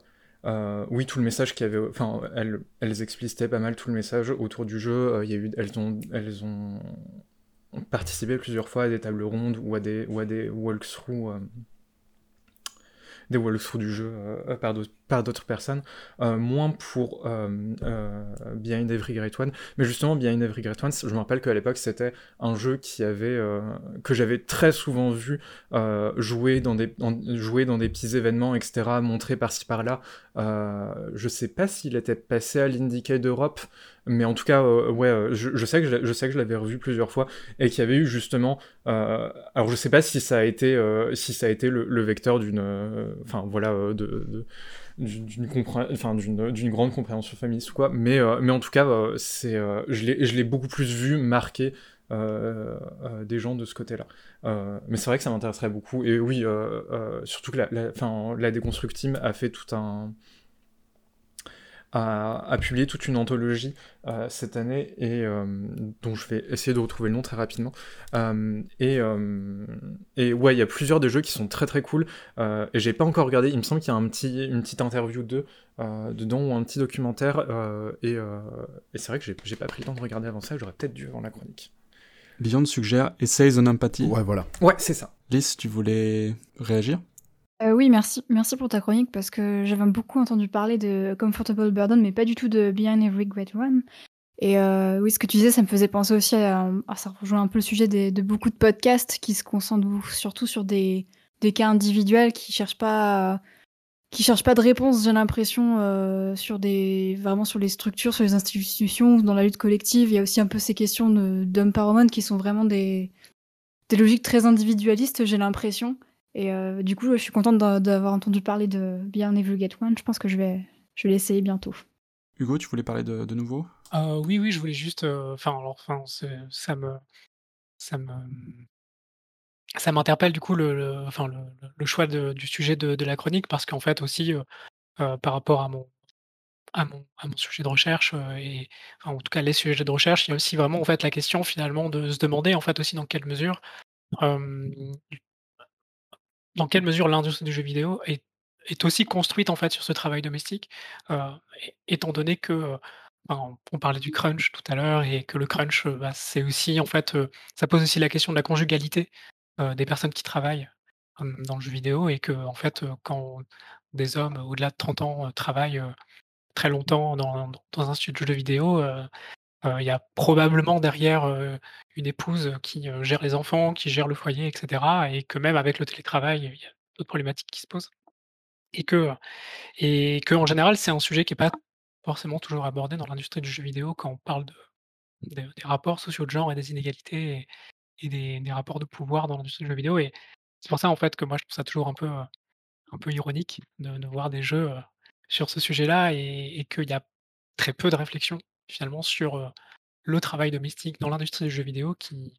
Oui, tout le message qu'il y avait, enfin elles, explicitaient pas mal tout le message autour du jeu. Il y a eu, elles ont elles ont participé plusieurs fois à des tables rondes ou à des ou à des walkthroughs des walkthroughs du jeu euh, par d'autres personnes, euh, moins pour euh, Behind Every Great One, mais justement Behind Every Great One, je me rappelle qu'à l'époque c'était un jeu qui avait que j'avais très souvent vu jouer dans des jouer dans des petits événements etc montrés par-ci par-là. je sais pas s'il était passé à l'Indiecade d'Europe, mais en tout cas, euh, ouais, euh, je, sais que je, sais que je l'avais revu plusieurs fois et qu'il y avait eu justement. Euh, alors, je sais pas si ça a été, si ça a été le, vecteur d'une, enfin voilà, de, d'une grande compréhension féministe ou quoi, mais, mais en tout cas, c'est, je l'ai beaucoup plus vu marquer des gens de ce côté-là. mais c'est vrai que ça m'intéresserait beaucoup. Et oui, surtout que la, la, la Déconstruct Team a fait tout un a, publié toute une anthologie euh, cette année et euh, dont je vais essayer de retrouver le nom très rapidement. Euh, et, et, ouais, il y a plusieurs des jeux qui sont très très cool et j'ai pas encore regardé. Il me semble qu'il y a un petit, une petite interview de dedans ou un petit documentaire et, et c'est vrai que j'ai pas pris le temps de regarder avant ça. J'aurais peut-être dû avant la chronique. Beyond suggère Essays on Empathy. Ouais, voilà. Ouais, c'est ça. Lys, tu voulais réagir? Euh, oui, merci. Merci pour ta chronique parce que j'avais beaucoup entendu parler de Comfortable Burden, mais pas du tout de Behind Every Great One. Et euh, oui, ce que tu disais, ça me faisait penser aussi à, ça rejoint un peu le sujet de beaucoup de podcasts qui se concentrent surtout sur des, des cas individuels qui cherchent pas qui cherchent pas de réponse, j'ai l'impression, euh, sur des vraiment sur les structures, sur les institutions, dans la lutte collective. Il y a aussi un peu ces questions d'empowerment qui sont vraiment des des logiques très individualistes, j'ai l'impression. Et euh, du coup, je suis contente d'avoir entendu parler de Beyond Evil Get One. Je pense que je vais, je vais l'essayer bientôt. Hugo, tu voulais parler de, de nouveau? Euh, Oui, oui, je voulais juste. Euh, enfin, alors, enfin, ça me, ça me, ça m'interpelle du coup le, enfin, le, le choix de, du sujet de, de, la chronique parce qu'en fait aussi par rapport à mon, à mon, à mon sujet de recherche et enfin, en tout cas les sujets de recherche, il y a aussi vraiment en fait la question finalement de se demander en fait aussi dans quelle mesure dans quelle mesure l'industrie du jeu vidéo est, aussi construite en fait sur ce travail domestique, euh, étant donné que euh, on parlait du crunch tout à l'heure et que le crunch, euh, bah, c'est aussi en fait, ça pose aussi la question de la conjugalité des personnes qui travaillent dans le jeu vidéo et que en fait, quand des hommes au-delà de 30 ans travaillent très longtemps dans, dans un studio de jeu vidéo, il y a probablement derrière une épouse qui gère les enfants, qui gère le foyer, etc. Et que même avec le télétravail, il y a d'autres problématiques qui se posent. Et que, et que en général, c'est un sujet qui n'est pas forcément toujours abordé dans l'industrie du jeu vidéo quand on parle de, des rapports sociaux de genre et des inégalités et, des, rapports de pouvoir dans l'industrie du jeu vidéo. Et c'est pour ça en fait que moi je trouve ça toujours un peu, un peu ironique de, voir des jeux sur ce sujet-là et, et qu'il y a très peu de réflexion finalement sur le travail domestique dans l'industrie du jeu vidéo qui,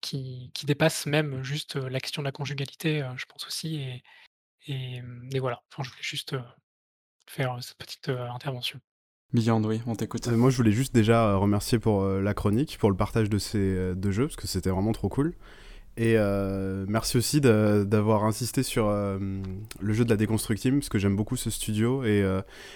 qui, qui, dépasse même juste la question de la conjugalité, je pense aussi. Et, et, mmh, voilà, enfin, je voulais juste faire cette petite intervention. Beyond, oui, on t'écoute. moi, je voulais juste déjà remercier pour la chronique, pour le partage de ces deux jeux, parce que c'était vraiment trop cool. Et merci aussi d'avoir insisté sur le jeu de la Deconstruct Team, parce que j'aime beaucoup ce studio. Et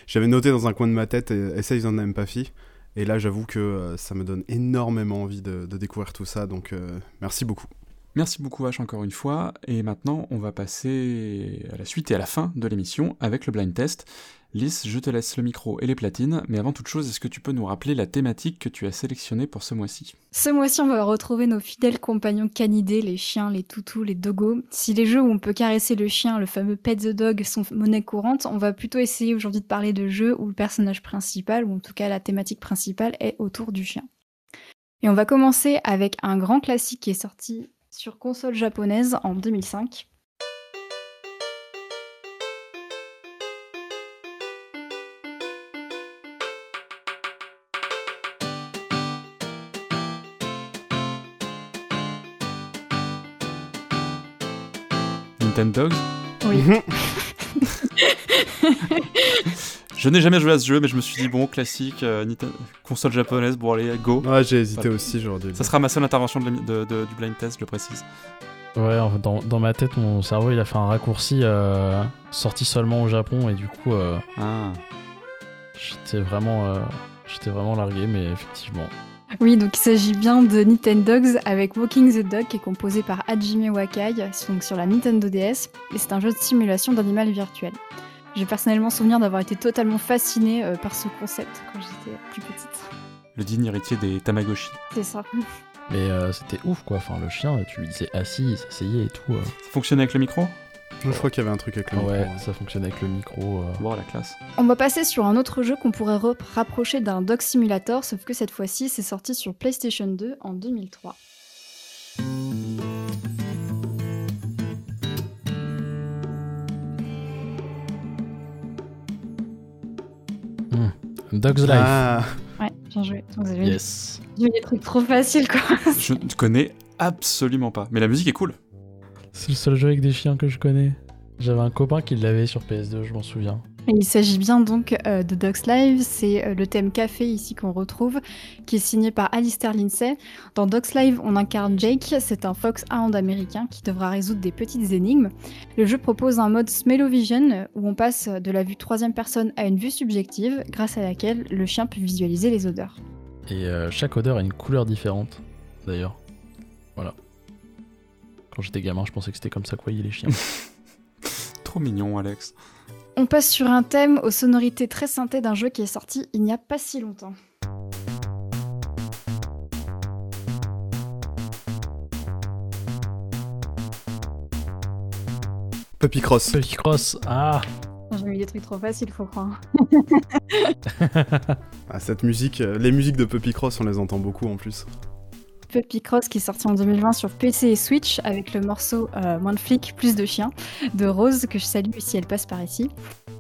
j'avais noté dans un coin de ma tête Essays on Empathy. Et là, j'avoue que euh, ça me donne énormément envie de, découvrir tout ça, donc euh, merci beaucoup. Merci beaucoup H encore une fois, et maintenant on va passer à la suite et à la fin de l'émission avec le blind test. Lys, je te laisse le micro et les platines, mais avant toute chose, est-ce que tu peux nous rappeler la thématique que tu as sélectionnée pour ce mois-ci? Ce mois-ci, on va retrouver nos fidèles compagnons canidés, les chiens, les toutous, les dogos. Si les jeux où on peut caresser le chien, le fameux pet the dog, sont monnaie courante, on va plutôt essayer aujourd'hui de parler de jeux où le personnage principal, ou en tout cas la thématique principale, est autour du chien. Et on va commencer avec un grand classique qui est sorti sur console japonaise en 2005. Nintendo Oui. Je n'ai jamais joué à ce jeu, mais je me suis dit, bon, classique, euh, Nintendo- console japonaise, bon, allez, go. Ouais, j'ai hésité aussi, dû. Ça sera ma seule intervention de la mi- de- de- du blind test, je le précise. Ouais, en fait, dans, dans ma tête, mon cerveau, il a fait un raccourci euh, sorti seulement au Japon, et du coup, euh, Ah. j'étais vraiment, euh, j'étais vraiment largué, mais effectivement. Oui, donc il s'agit bien de Nintendogs avec Walking the Dog qui est composé par Hajime Wakai donc sur la Nintendo DS et c'est un jeu de simulation d'animal virtuel. J'ai personnellement souvenir d'avoir été totalement fascinée euh, par ce concept quand j'étais plus petite. Le digne héritier des Tamagotchi. C'est ça. Mais euh, c'était ouf, quoi. Enfin, le chien, tu lui disais assis, il s'asseyait et tout. euh. Ça fonctionnait avec le micro? Je crois qu'il y avait un truc avec le micro. ouais, ça fonctionnait avec le micro. euh. Bon, la classe. On va passer sur un autre jeu qu'on pourrait rapprocher d'un Dog Simulator, sauf que cette fois-ci c'est sorti sur PlayStation 2 en 2003. Dog's Life. Ah, Ouais, bien joué. Vous avez Yes. vu des trucs trop faciles quoi. Je ne connais absolument pas. Mais la musique est cool. C'est le seul jeu avec des chiens que je connais. J'avais un copain qui l'avait sur PS2, je m'en souviens. Il s'agit bien donc euh, de Dogs Live, c'est euh, le thème café ici qu'on retrouve, qui est signé par Alistair Lindsay. Dans Dogs Live, on incarne Jake, c'est un foxhound américain qui devra résoudre des petites énigmes. Le jeu propose un mode Smellovision où on passe de la vue troisième personne à une vue subjective, grâce à laquelle le chien peut visualiser les odeurs. Et euh, chaque odeur a une couleur différente, d'ailleurs. Voilà. Quand j'étais gamin, je pensais que c'était comme ça que voyaient les chiens. Trop mignon, Alex. On passe sur un thème aux sonorités très synthées d'un jeu qui est sorti il n'y a pas si longtemps. Puppy Cross. Puppy Cross, ah J'ai mis des trucs trop faciles, faut croire. Ah, cette musique, euh, les musiques de Puppy Cross, on les entend beaucoup en plus. Puppy Cross qui est sorti en 2020 sur PC et Switch avec le morceau euh, Moins de flics, plus de chiens de Rose que je salue si elle passe par ici.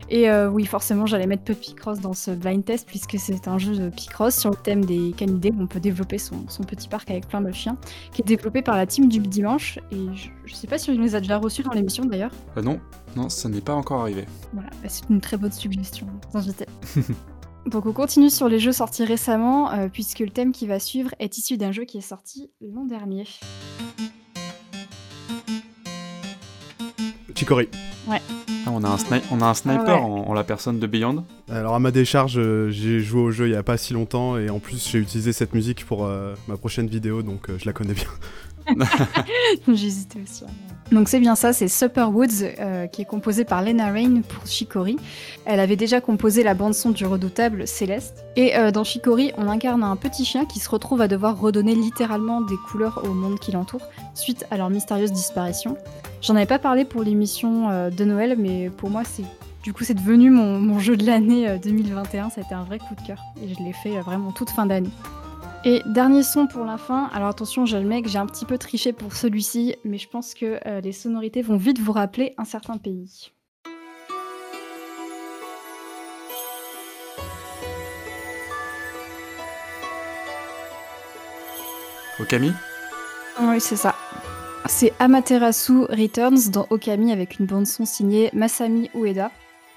Et euh, oui, forcément, j'allais mettre Puppy Cross dans ce blind test puisque c'est un jeu de Picross sur le thème des canidés où on peut développer son, son petit parc avec plein de chiens qui est développé par la team du dimanche. Et je, je sais pas si on les a déjà reçus dans l'émission d'ailleurs. Euh, non, non, ça n'est pas encore arrivé. Voilà, bah, c'est une très bonne suggestion. Donc on continue sur les jeux sortis récemment, euh, puisque le thème qui va suivre est issu d'un jeu qui est sorti l'an dernier. Chicory. Ouais. Ah, on, a un sni- on a un sniper Ah ouais. en, en la personne de Beyond. Alors à ma décharge, euh, j'ai joué au jeu il y a pas si longtemps et en plus j'ai utilisé cette musique pour euh, ma prochaine vidéo donc euh, je la connais bien. J'hésitais aussi. Donc c'est bien ça, c'est Supper Woods euh, qui est composé par Lena Rain pour Chicory. Elle avait déjà composé la bande son du redoutable Céleste. Et euh, dans Chicory, on incarne un petit chien qui se retrouve à devoir redonner littéralement des couleurs au monde qui l'entoure suite à leur mystérieuse disparition. J'en avais pas parlé pour l'émission euh, de Noël, mais pour moi c'est du coup c'est devenu mon, mon jeu de l'année euh, 2021. Ça a été un vrai coup de cœur et je l'ai fait vraiment toute fin d'année. Et dernier son pour la fin. Alors attention, j'ai le mec, j'ai un petit peu triché pour celui-ci, mais je pense que euh, les sonorités vont vite vous rappeler un certain pays. Okami? Oui, c'est ça. C'est Amaterasu Returns dans Okami avec une bande-son signée Masami Ueda.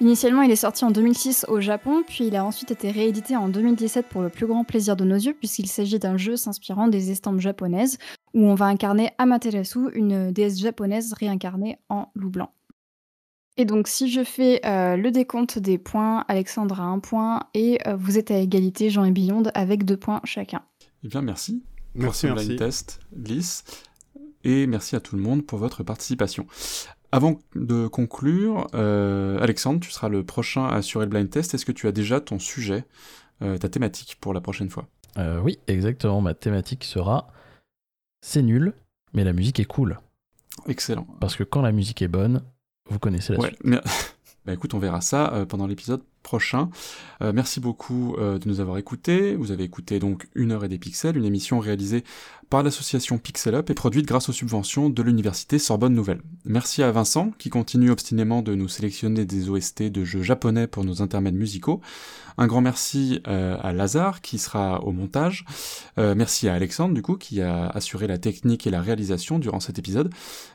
Initialement, il est sorti en 2006 au Japon, puis il a ensuite été réédité en 2017 pour le plus grand plaisir de nos yeux, puisqu'il s'agit d'un jeu s'inspirant des estampes japonaises, où on va incarner Amaterasu, une déesse japonaise réincarnée en loup blanc. Et donc, si je fais euh, le décompte des points, Alexandre a un point, et euh, vous êtes à égalité, Jean et Billonde, avec deux points chacun. Eh bien, merci. Merci, pour ce merci. test, Lys. Et merci à tout le monde pour votre participation. Avant de conclure, euh, Alexandre, tu seras le prochain à assurer le blind test. Est-ce que tu as déjà ton sujet, euh, ta thématique pour la prochaine fois? Euh, oui, exactement. Ma thématique sera c'est nul, mais la musique est cool. Excellent. Parce que quand la musique est bonne, vous connaissez la Ouais, suite. mais- bah écoute, on verra ça pendant l'épisode prochain. Euh, merci beaucoup euh, de nous avoir écoutés. Vous avez écouté donc Une heure et des pixels, une émission réalisée par l'association Pixel Up et produite grâce aux subventions de l'université Sorbonne Nouvelle. Merci à Vincent qui continue obstinément de nous sélectionner des OST de jeux japonais pour nos intermèdes musicaux. Un grand merci euh, à Lazare qui sera au montage. Euh, merci à Alexandre du coup qui a assuré la technique et la réalisation durant cet épisode.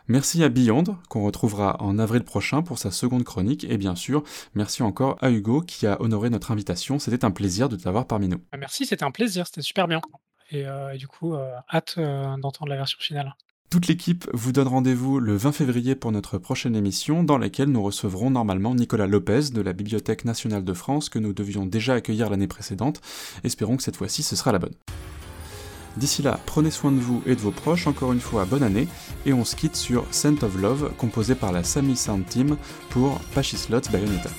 Merci à Beyond qu'on retrouvera en avril prochain pour sa seconde chronique et bien sûr merci encore à Hugo qui a honoré notre invitation. C'était un plaisir de t'avoir parmi nous. Merci, c'était un plaisir, c'était super bien. Et, euh, et du coup, euh, hâte euh, d'entendre la version finale. Toute l'équipe vous donne rendez-vous le 20 février pour notre prochaine émission dans laquelle nous recevrons normalement Nicolas Lopez de la Bibliothèque nationale de France que nous devions déjà accueillir l'année précédente. Espérons que cette fois-ci ce sera la bonne. D'ici là, prenez soin de vous et de vos proches, encore une fois bonne année, et on se quitte sur Scent of Love, composé par la Sami Sound Team pour Pachyslot Bayonetta.